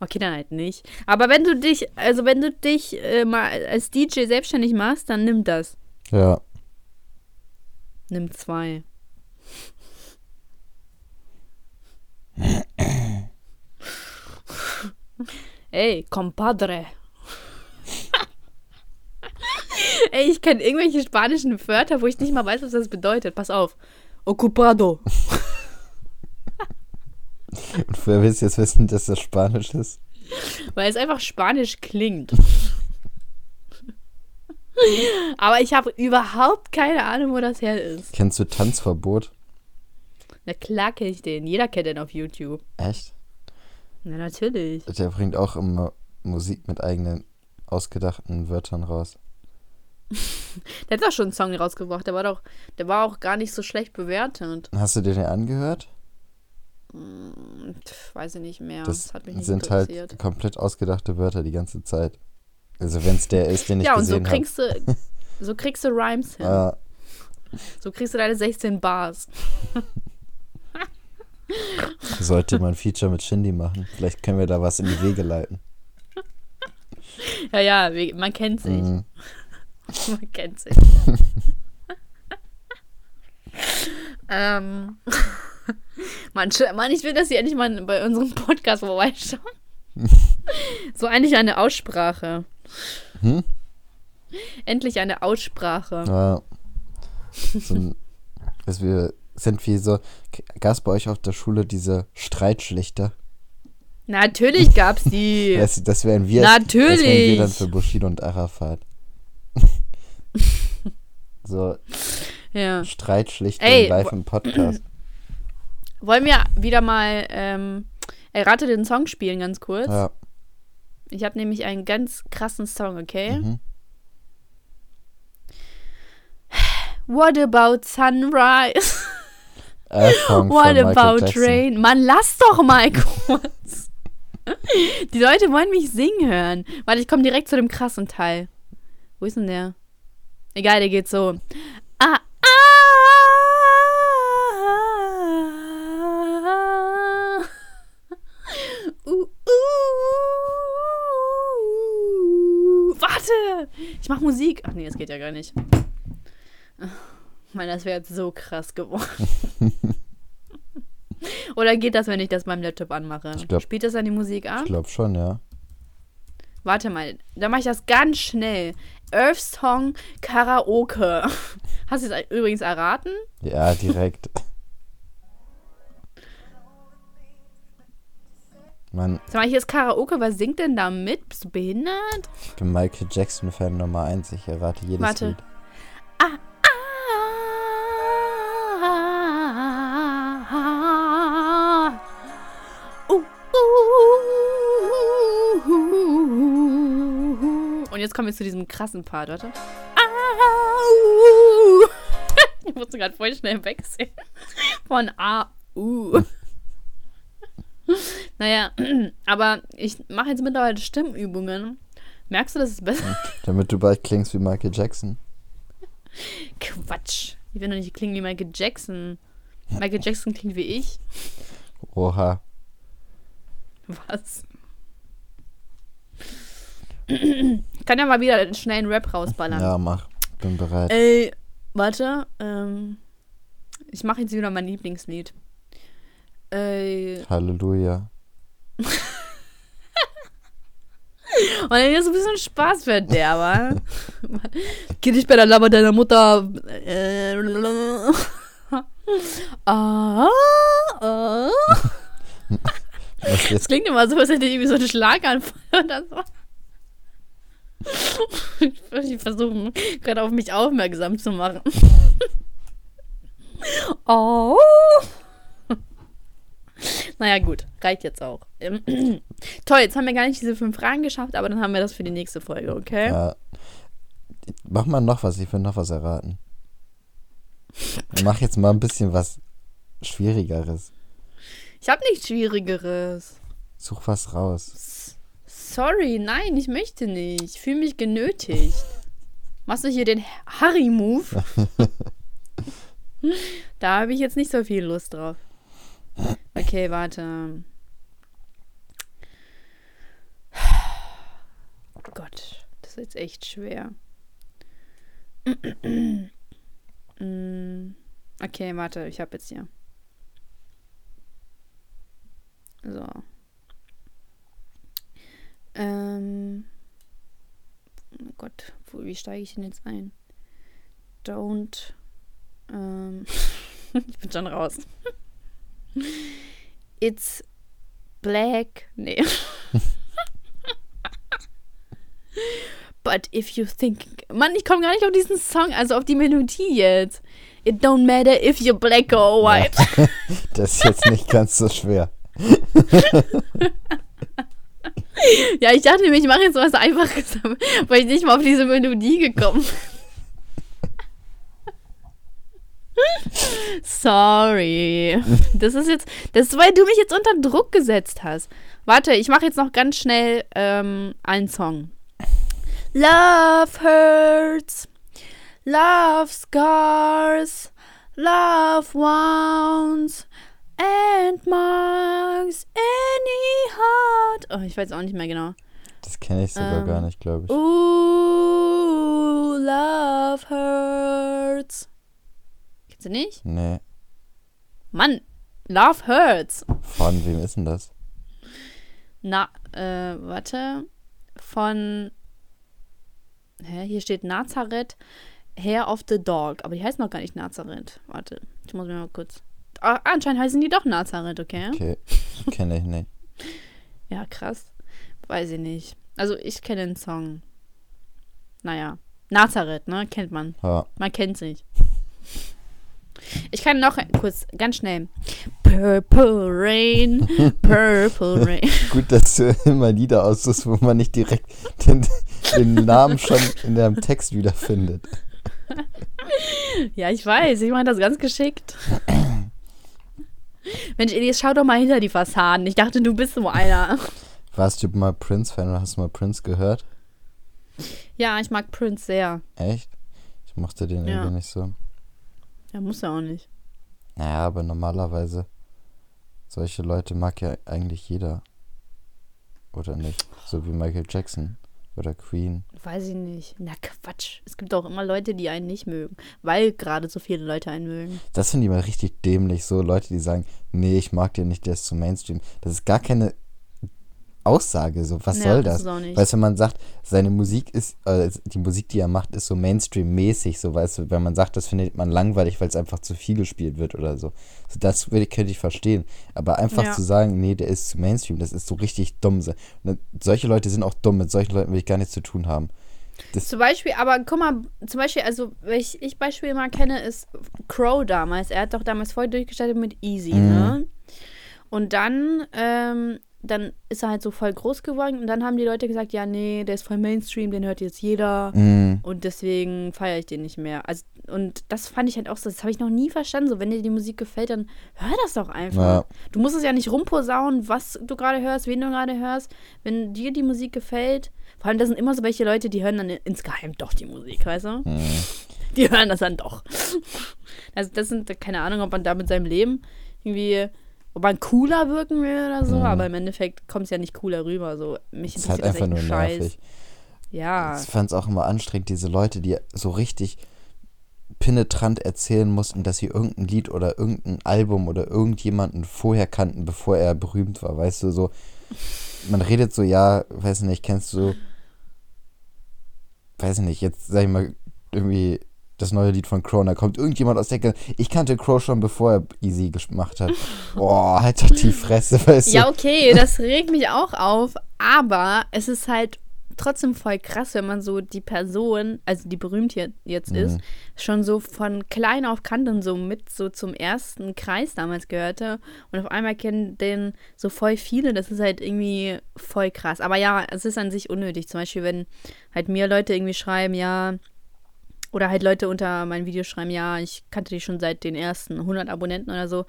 B: Okay, dann halt nicht. Aber wenn du dich, also wenn du dich äh, mal als DJ selbstständig machst, dann nimm das.
A: Ja.
B: Nimm zwei. Ey, compadre. Ey, ich kenne irgendwelche spanischen Wörter, wo ich nicht mal weiß, was das bedeutet. Pass auf. Ocupado.
A: Und woher willst jetzt wissen, dass das Spanisch ist?
B: Weil es einfach spanisch klingt. Aber ich habe überhaupt keine Ahnung, wo das her ist.
A: Kennst du Tanzverbot?
B: Na klar kenne ich den. Jeder kennt den auf YouTube.
A: Echt?
B: Na natürlich.
A: Der bringt auch immer Musik mit eigenen ausgedachten Wörtern raus.
B: Der hat doch schon einen Song rausgebracht. Der war doch, der war auch gar nicht so schlecht bewertet.
A: Hast du dir den angehört?
B: Pff, weiß ich nicht mehr.
A: Das
B: Das, hat mich nicht
A: sind
B: interessiert.
A: halt komplett ausgedachte Wörter die ganze Zeit. Also wenn es der ist, den ich
B: ja, und so
A: gesehen habe.
B: kriegst du, so kriegst du Rhymes hin.
A: Äh,
B: So kriegst du deine 16 Bars.
A: sollte man ein Feature mit Shindy machen. Vielleicht können wir da was in die Wege leiten.
B: Ja, ja, man kennt sich.
A: Mhm.
B: Man kennt sich. ähm. Mann, ich will, dass sie endlich mal bei unserem Podcast vorbeischauen. so eigentlich eine Aussprache.
A: Hm?
B: Endlich eine Aussprache.
A: Ja. So ein, dass wir sind wie so. Gab es bei euch auf der Schule diese Streitschlichter?
B: Natürlich gab's die.
A: Das, das wären wir. Das wären
B: Natürlich.
A: wir dann für Bushido und Arafat. so
B: ja.
A: Streitschlichter live im Podcast.
B: Wollen wir wieder mal ähm, Errate den Song spielen, ganz kurz?
A: Ja.
B: Ich habe nämlich einen ganz krassen Song, okay?
A: Mhm.
B: What about sunrise?
A: Song
B: What about
A: Jackson.
B: rain? Mann, lass doch mal kurz. Die Leute wollen mich singen hören. Warte, ich komme direkt zu dem krassen Teil. Wo ist denn der? Egal, der geht so. Ah, ah. Uh, uh. Warte! Ich mach Musik. Ach nee, das geht ja gar nicht. Mann, das wäre jetzt so krass geworden. Oder geht das, wenn ich das beim Laptop anmache?
A: Ich glaub-
B: Spielt das dann die Musik an?
A: Ich glaube schon, ja.
B: Warte mal, dann mache ich das ganz schnell. Earth Song Karaoke. Hast du es übrigens erraten?
A: Ja, direkt. Mann,
B: Sag mal, hier ist Karaoke, wer singt denn da mit? Bist du behindert?
A: ich bin Michael Jackson-Fan Nummer 1. Ich errate jedes
B: Warte.
A: Lied.
B: Ah, Und jetzt kommen wir zu diesem krassen Part, warte. Ich musste gerade voll schnell wegsehen. Von A, U. Naja, aber ich mache jetzt mittlerweile Stimmübungen. Merkst du, dass es besser
A: Damit du bald klingst wie Michael Jackson.
B: Quatsch. Ich will doch nicht klingen wie Michael Jackson. Michael Jackson klingt wie ich.
A: Oha.
B: Was? Ich kann ja mal wieder einen schnellen Rap rausballern.
A: Ja, mach. Bin bereit.
B: Ey, warte. Ähm, ich mache jetzt wieder mein Lieblingslied. Ey,
A: Halleluja.
B: und dann ist ein bisschen Spaß für der, wa? Geh dich bei der Laber deiner Mutter. Äh, Ah, ah. Das klingt immer so, als hätte ich irgendwie so einen Schlaganfall oder so. Ich versuche gerade auf mich aufmerksam zu machen. Oh. Naja, gut, reicht jetzt auch. Ähm, Toll, jetzt haben wir gar nicht diese fünf Fragen geschafft, aber dann haben wir das für die nächste Folge, okay?
A: Ja. Mach mal noch was, ich will noch was erraten. Mach jetzt mal ein bisschen was Schwierigeres.
B: Ich habe nichts Schwierigeres.
A: Such was raus.
B: Sorry, nein, ich möchte nicht. Ich fühle mich genötigt. Machst du hier den Harry-Move? da habe ich jetzt nicht so viel Lust drauf. Okay, warte. Gott, das ist jetzt echt schwer. Mm, okay, warte, ich habe jetzt hier. So. Ähm. Oh Gott, wo, wie steige ich denn jetzt ein? Don't. Ähm. ich bin schon raus. It's black. Nee. But if you think. Mann, ich komme gar nicht auf diesen Song, also auf die Melodie jetzt. It don't matter if you're black or white.
A: Das ist jetzt nicht ganz so schwer.
B: Ja, ich dachte mir, ich mache jetzt was Einfaches, weil ich nicht mal auf diese Melodie gekommen bin. Sorry. Das ist jetzt, das ist, weil du mich jetzt unter Druck gesetzt hast. Warte, ich mache jetzt noch ganz schnell ähm, einen Song. Love hurts, love scars, love wounds and marks any heart. Oh, ich weiß auch nicht mehr genau.
A: Das kenne ich sogar
B: Ähm,
A: gar nicht, glaube ich.
B: Ooh, love hurts. Kennst du nicht?
A: Nee.
B: Mann, love hurts.
A: Von wem ist denn das?
B: Na, äh, warte. Von. Hä, hier steht Nazareth, Hair of the Dog. Aber die heißt noch gar nicht Nazareth. Warte, ich muss mir mal kurz. Ah, anscheinend heißen die doch Nazareth, okay?
A: Okay, kenne ich nicht.
B: Ja, krass. Weiß ich nicht. Also, ich kenne den Song. Naja. Nazareth, ne? Kennt man.
A: Ja,
B: Man kennt sich. Ich kann noch kurz, ganz schnell. Purple Rain, Purple Rain.
A: gut, dass du immer Lieder aussuchst, wo man nicht direkt den, den Namen schon in deinem Text wiederfindet.
B: Ja, ich weiß, ich mache das ganz geschickt. Mensch, Elias, schau doch mal hinter die Fassaden. Ich dachte, du bist so einer.
A: Warst du mal Prince-Fan oder hast du mal Prince gehört?
B: Ja, ich mag Prince sehr.
A: Echt? Ich mochte den
B: Ja.
A: irgendwie nicht so.
B: Ja, muss er auch nicht.
A: Naja, aber normalerweise, solche Leute mag ja eigentlich jeder. Oder nicht? So wie Michael Jackson oder Queen.
B: Weiß ich nicht. Na Quatsch. Es gibt auch immer Leute, die einen nicht mögen. Weil gerade so viele Leute einen mögen.
A: Das finde ich mal richtig dämlich. So Leute, die sagen, nee, ich mag den nicht, der ist zu Mainstream. Das ist gar keine Aussage. So, was
B: Ja,
A: soll
B: das
A: das? Weißt du, wenn man sagt, seine Musik ist, äh, die Musik, die er macht, ist so Mainstream-mäßig, so weißt du, wenn man sagt, das findet man langweilig, weil es einfach zu viel gespielt wird oder so. so das würde, könnte ich verstehen. Aber einfach
B: Ja.
A: zu sagen, nee, der ist zu Mainstream, das ist so richtig dumm. Und solche Leute sind auch dumm, mit solchen Leuten will ich gar nichts zu tun haben.
B: Zum Beispiel, aber guck mal, zum Beispiel, also, welch ich Beispiel mal kenne, ist Crow damals. Er hat doch damals voll durchgestartet mit Easy,
A: Mhm.
B: ne? Und dann, ähm, dann ist er halt so voll groß geworden und dann haben die Leute gesagt, ja, nee, der ist voll Mainstream, den hört jetzt jeder
A: Mhm.
B: und deswegen feiere ich den nicht mehr. Also, und das fand ich halt auch so, das habe ich noch nie verstanden. So, wenn dir die Musik gefällt, dann hör das doch einfach.
A: Ja.
B: Du musst es ja nicht rumposaunen, was du gerade hörst, wen du gerade hörst. Wenn dir die Musik gefällt, vor allem, das sind immer so welche Leute, die hören dann insgeheim doch die Musik, weißt du?
A: Mhm.
B: Die hören das dann doch. Also, das sind, keine Ahnung, ob man da mit seinem Leben irgendwie, ob man cooler wirken will oder so,
A: Mhm.
B: aber im Endeffekt kommt es ja nicht cooler rüber. So, mich
A: ist halt einfach nur
B: echt ein
A: nervig.
B: Ja.
A: Ich fand es auch immer anstrengend, diese Leute, die so richtig penetrant erzählen mussten, dass sie irgendein Lied oder irgendein Album oder irgendjemanden vorher kannten, bevor er berühmt war. Weißt du, so, man redet so, ja, weiß nicht, kennst du, weiß nicht, jetzt sag ich mal, irgendwie das neue Lied von Crow. Da kommt irgendjemand aus der Ecke. Ich kannte Crow schon, bevor er Easy gemacht hat. Boah, halt doch die Fresse, weißt du.
B: Ja, okay, das regt mich auch auf, aber es ist halt trotzdem voll krass, wenn man so die Person, also die berühmt hier jetzt ist,
A: Mhm.
B: schon so von klein auf kannte und so mit so zum ersten Kreis damals gehörte und auf einmal kennen den so voll viele, das ist halt irgendwie voll krass. Aber ja, es ist an sich unnötig. Zum Beispiel, wenn halt mir Leute irgendwie schreiben, ja, oder halt Leute unter mein Video schreiben, ja, ich kannte dich schon seit den ersten 100 Abonnenten oder so.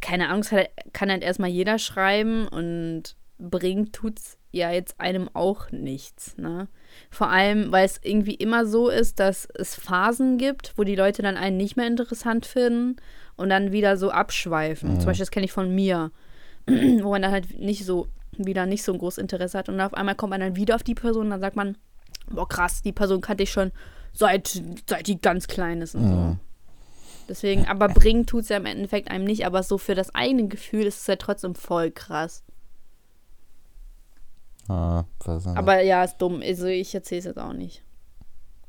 B: Keine Angst, halt, kann halt erstmal jeder schreiben und bringt tut's ja jetzt einem auch nichts, ne? Vor allem, weil es irgendwie immer so ist, dass es Phasen gibt, wo die Leute dann einen nicht mehr interessant finden und dann wieder so abschweifen. Zum Beispiel, das kenne ich von mir, wo man dann halt nicht so, wieder nicht so ein großes Interesse hat und auf einmal kommt man dann wieder auf die Person und dann sagt man, boah krass, die Person kannte ich schon seit, seit die ganz klein ist und so. Deswegen, aber bringen tut es ja im Endeffekt einem nicht, aber so für das eigene Gefühl ist es ja trotzdem voll krass.
A: Ah?
B: Aber ja, ist dumm. Also ich erzähle es jetzt auch nicht.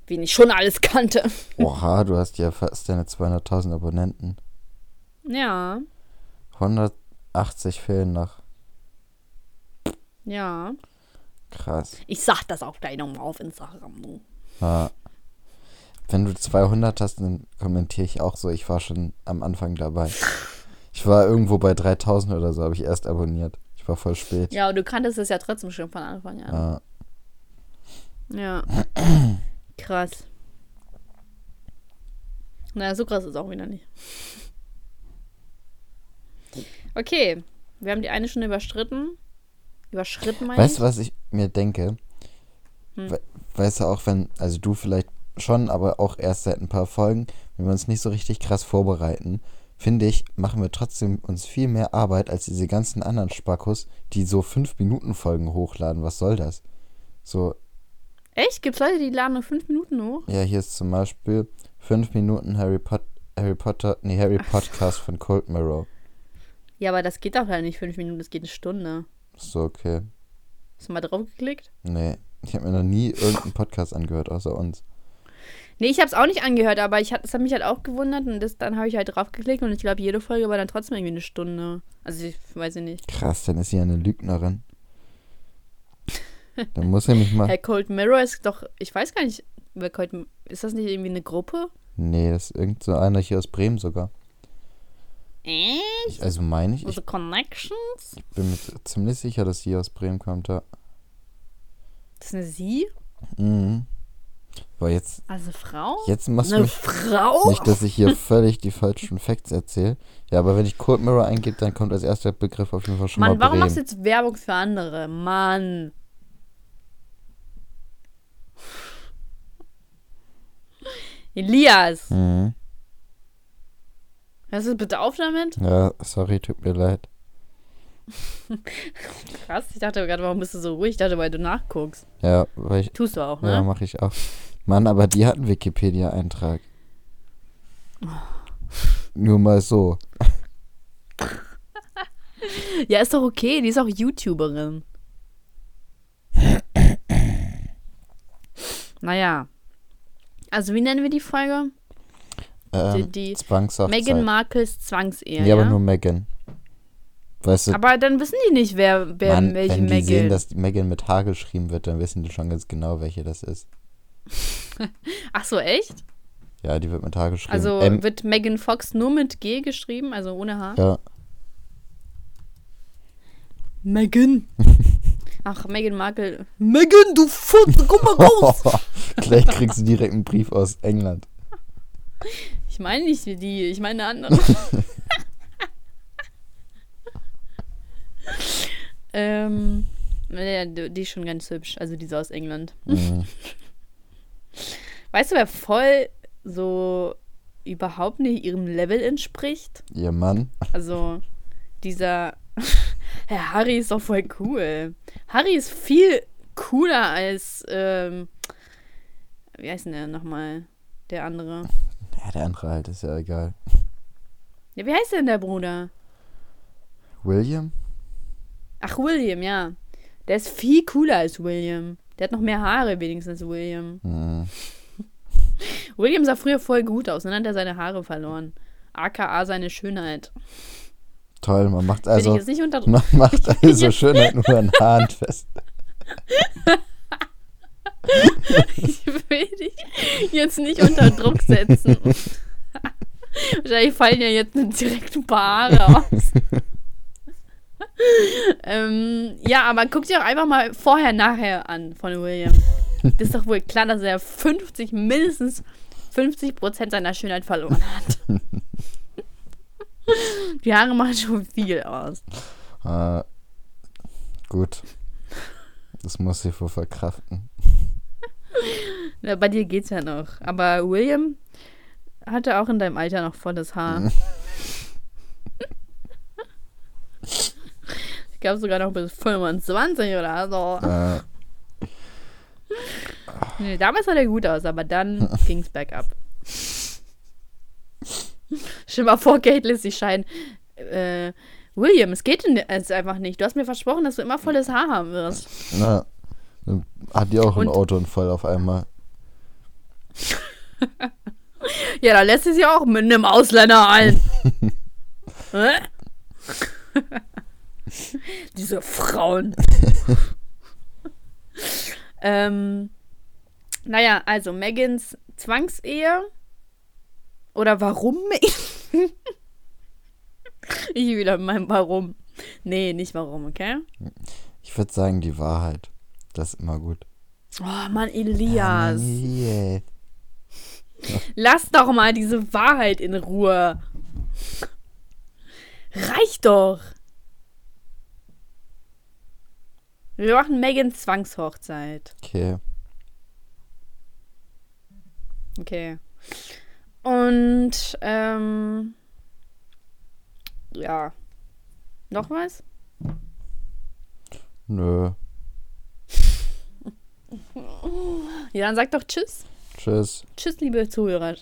B: Wen ich schon alles kannte.
A: Oha, du hast ja fast deine 200.000 Abonnenten.
B: Ja,
A: 180 fehlen noch.
B: ja.
A: Krass.
B: Ich sag das auch gleich nochmal auf Instagram. Du.
A: Wenn du 200 hast, dann kommentiere ich auch so. Ich war schon am Anfang dabei. Ich war irgendwo bei 3000 oder so, habe ich erst abonniert. Ich war voll spät.
B: Ja, und du kanntest es ja trotzdem schon von Anfang an.
A: Ja.
B: Ja. Krass. Naja, so krass ist es auch wieder nicht. Okay, wir haben die eine Stunde überschritten. Überschritten, meine
A: Weißt
B: ich.
A: du, was ich mir denke?
B: Hm.
A: We weißt du auch, wenn, also du vielleicht schon, aber auch erst seit ein paar Folgen, wenn wir uns nicht so richtig krass vorbereiten, finde ich, machen wir trotzdem uns viel mehr Arbeit als diese ganzen anderen Spackos, die so 5-Minuten-Folgen hochladen. Was soll das? So,
B: Echt? Gibt's Leute, die laden nur fünf Minuten hoch?
A: ja, hier ist zum Beispiel 5 Minuten Harry, Pot Harry Potter, nee, Harry Podcast von Cold Mirror.
B: Ja, aber das geht doch halt nicht fünf Minuten, das geht eine Stunde.
A: So, okay.
B: Hast du mal drauf geklickt?
A: Nee, ich habe mir noch nie irgendeinen Podcast angehört, außer uns.
B: Nee, ich habe es auch nicht angehört, aber ich hat, das hat mich halt auch gewundert und das, dann habe ich halt drauf geklickt und ich glaube, jede Folge war dann trotzdem irgendwie eine Stunde. Also ich weiß ich nicht.
A: Krass, dann ist sie eine Lügnerin. Dann muss er mich mal.
B: Herr Cold Mirror ist doch, ich weiß gar nicht, wer Cold ist das nicht irgendwie eine Gruppe?
A: Nee, das ist irgend so einer hier aus Bremen sogar.
B: Echt?
A: Ich, also meine ich, ich
B: Also Connections?
A: bin mir ziemlich sicher, dass sie aus Bremen kommt. Ja.
B: Das ist eine Sie?
A: Mhm. Aber jetzt,
B: Also Frau?
A: jetzt machst du
B: eine
A: mich
B: Frau?
A: nicht, dass ich hier völlig die falschen Facts erzähle. Ja, aber wenn ich Cold Mirror eingebe, dann kommt als erster Begriff auf jeden Fall schon
B: Mann,
A: mal
B: warum
A: Bremen.
B: machst du jetzt Werbung für andere? Mann. Elias,
A: Mhm.
B: hörst du bitte auf damit?
A: Ja, sorry, tut mir leid.
B: Krass, ich dachte gerade, warum bist du so ruhig? Ich dachte, weil du nachguckst.
A: Ja, weil ich,
B: Tust du auch,
A: ja,
B: ne?
A: mache ich auch. Mann, aber die hat einen Wikipedia-Eintrag. Nur mal so.
B: Ja, ist doch okay, die ist auch YouTuberin. naja. Also, wie nennen wir die Folge?
A: Ähm,
B: die
A: Zwangshochzeit.
B: Meghan Markles Zwangsehe. Ja?
A: aber nur Megan. Weißt du,
B: Aber dann wissen die nicht, wer, wer
A: Mann,
B: welche
A: wenn die
B: Meghan.
A: sehen, dass die Megan mit H geschrieben wird, dann wissen die schon ganz genau, welche das ist.
B: Ach so, echt?
A: Ja, die wird mit H geschrieben.
B: Also
A: M
B: wird Megan Fox nur mit G geschrieben, also ohne H?
A: ja.
B: Megan. Ach, Meghan Markle. Megan, du Futz, komm mal raus.
A: Gleich kriegst du direkt einen Brief aus England.
B: Ich meine nicht die, ich meine eine andere. ähm, ja, die ist schon ganz hübsch, also die ist aus England.
A: Mhm.
B: Weißt du, wer voll so überhaupt nicht ihrem Level entspricht?
A: Ihr Mann.
B: Also, dieser. Herr Harry ist doch voll cool. Harry ist viel cooler als. Ähm, wie heißt denn der nochmal? Der andere.
A: Ja, der andere halt ist ja egal.
B: Ja, wie heißt denn der Bruder?
A: William?
B: Ach, William, ja. Der ist viel cooler als William. Der hat noch mehr Haare wenigstens als William.
A: Mhm.
B: William sah früher voll gut aus, dann hat er seine Haare verloren. AKA seine Schönheit.
A: Toll, man macht
B: Will ich
A: also,
B: jetzt nicht unter
A: man macht also Schönheit nur an Haaren fest.
B: Ich will dich jetzt nicht unter Druck setzen. Wahrscheinlich fallen ja jetzt direkt ein paar Haare aus. ähm, ja, aber guck dir doch einfach mal vorher, nachher an von William. Das ist doch wohl klar, dass er 50, mindestens 50 Prozent seiner Schönheit verloren hat. Die Haare machen schon viel aus.
A: Äh, gut. Das muss ich wohl verkraften.
B: Ja, bei dir geht's ja noch. Aber William hatte auch in deinem Alter noch volles Haar. ich glaube sogar noch bis 25 oder so.
A: Äh,
B: Nee, damals sah der gut aus, aber dann ging's bergab. Stell dir mal vor, Kate lässt sich scheiden. Äh, William, es geht denn jetzt einfach nicht. Du hast mir versprochen, dass du immer volles Haar haben wirst.
A: na, dann hat die auch einen
B: Und-
A: Autounfall auf einmal.
B: Ja, da lässt sie sich auch mit einem Ausländer ein. Diese Frauen. Ähm, naja, also Megans Zwangsehe. Oder warum? ich wieder mein Warum. Nee, nicht warum, okay?
A: Ich würde sagen, die Wahrheit. Das ist immer gut.
B: Oh Mann, Elias.
A: Yeah.
B: Lass doch mal diese Wahrheit in Ruhe. Reicht doch. Wir machen Megans Zwangshochzeit.
A: Okay.
B: Okay. Und, ähm. Ja. Noch was?
A: Nö.
B: Ja, dann sag doch Tschüss.
A: Tschüss.
B: Tschüss, liebe Zuhörer.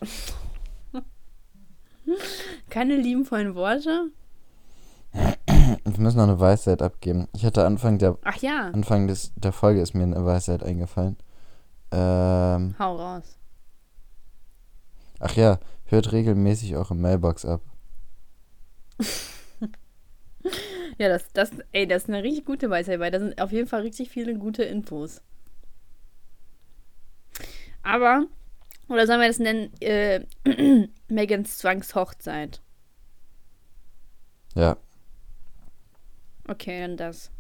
B: Keine liebenvollen Worte?
A: Wir müssen noch eine Weisheit abgeben. Ich hatte Anfang der
B: Ach ja,
A: Anfang des, der Folge ist mir eine Weisheit eingefallen. Ähm,
B: hau raus.
A: ach ja, hört regelmäßig eure Mailbox ab.
B: Ja, das, das, ey, das ist eine richtig gute Weisheit, weil da sind auf jeden Fall richtig viele gute Infos. Aber, oder sollen wir das nennen, äh, Megans Zwangshochzeit?
A: Ja,
B: Okay, dann das.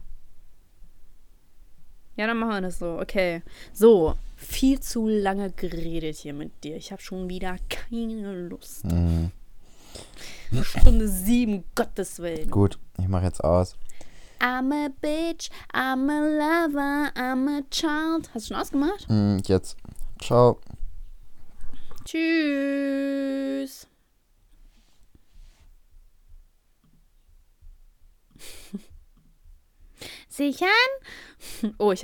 B: Ja, dann machen wir das so. Okay. So, viel zu lange geredet hier mit dir. Ich habe schon wieder keine Lust.
A: mhm.
B: Stunde sieben, Gottes Willen.
A: gut. Ich mache jetzt aus.
B: I'm a bitch, I'm a lover, I'm a child. Hast du schon ausgemacht?
A: Mhm, jetzt. Ciao.
B: Tschüss. Sichern? Oh, ich habe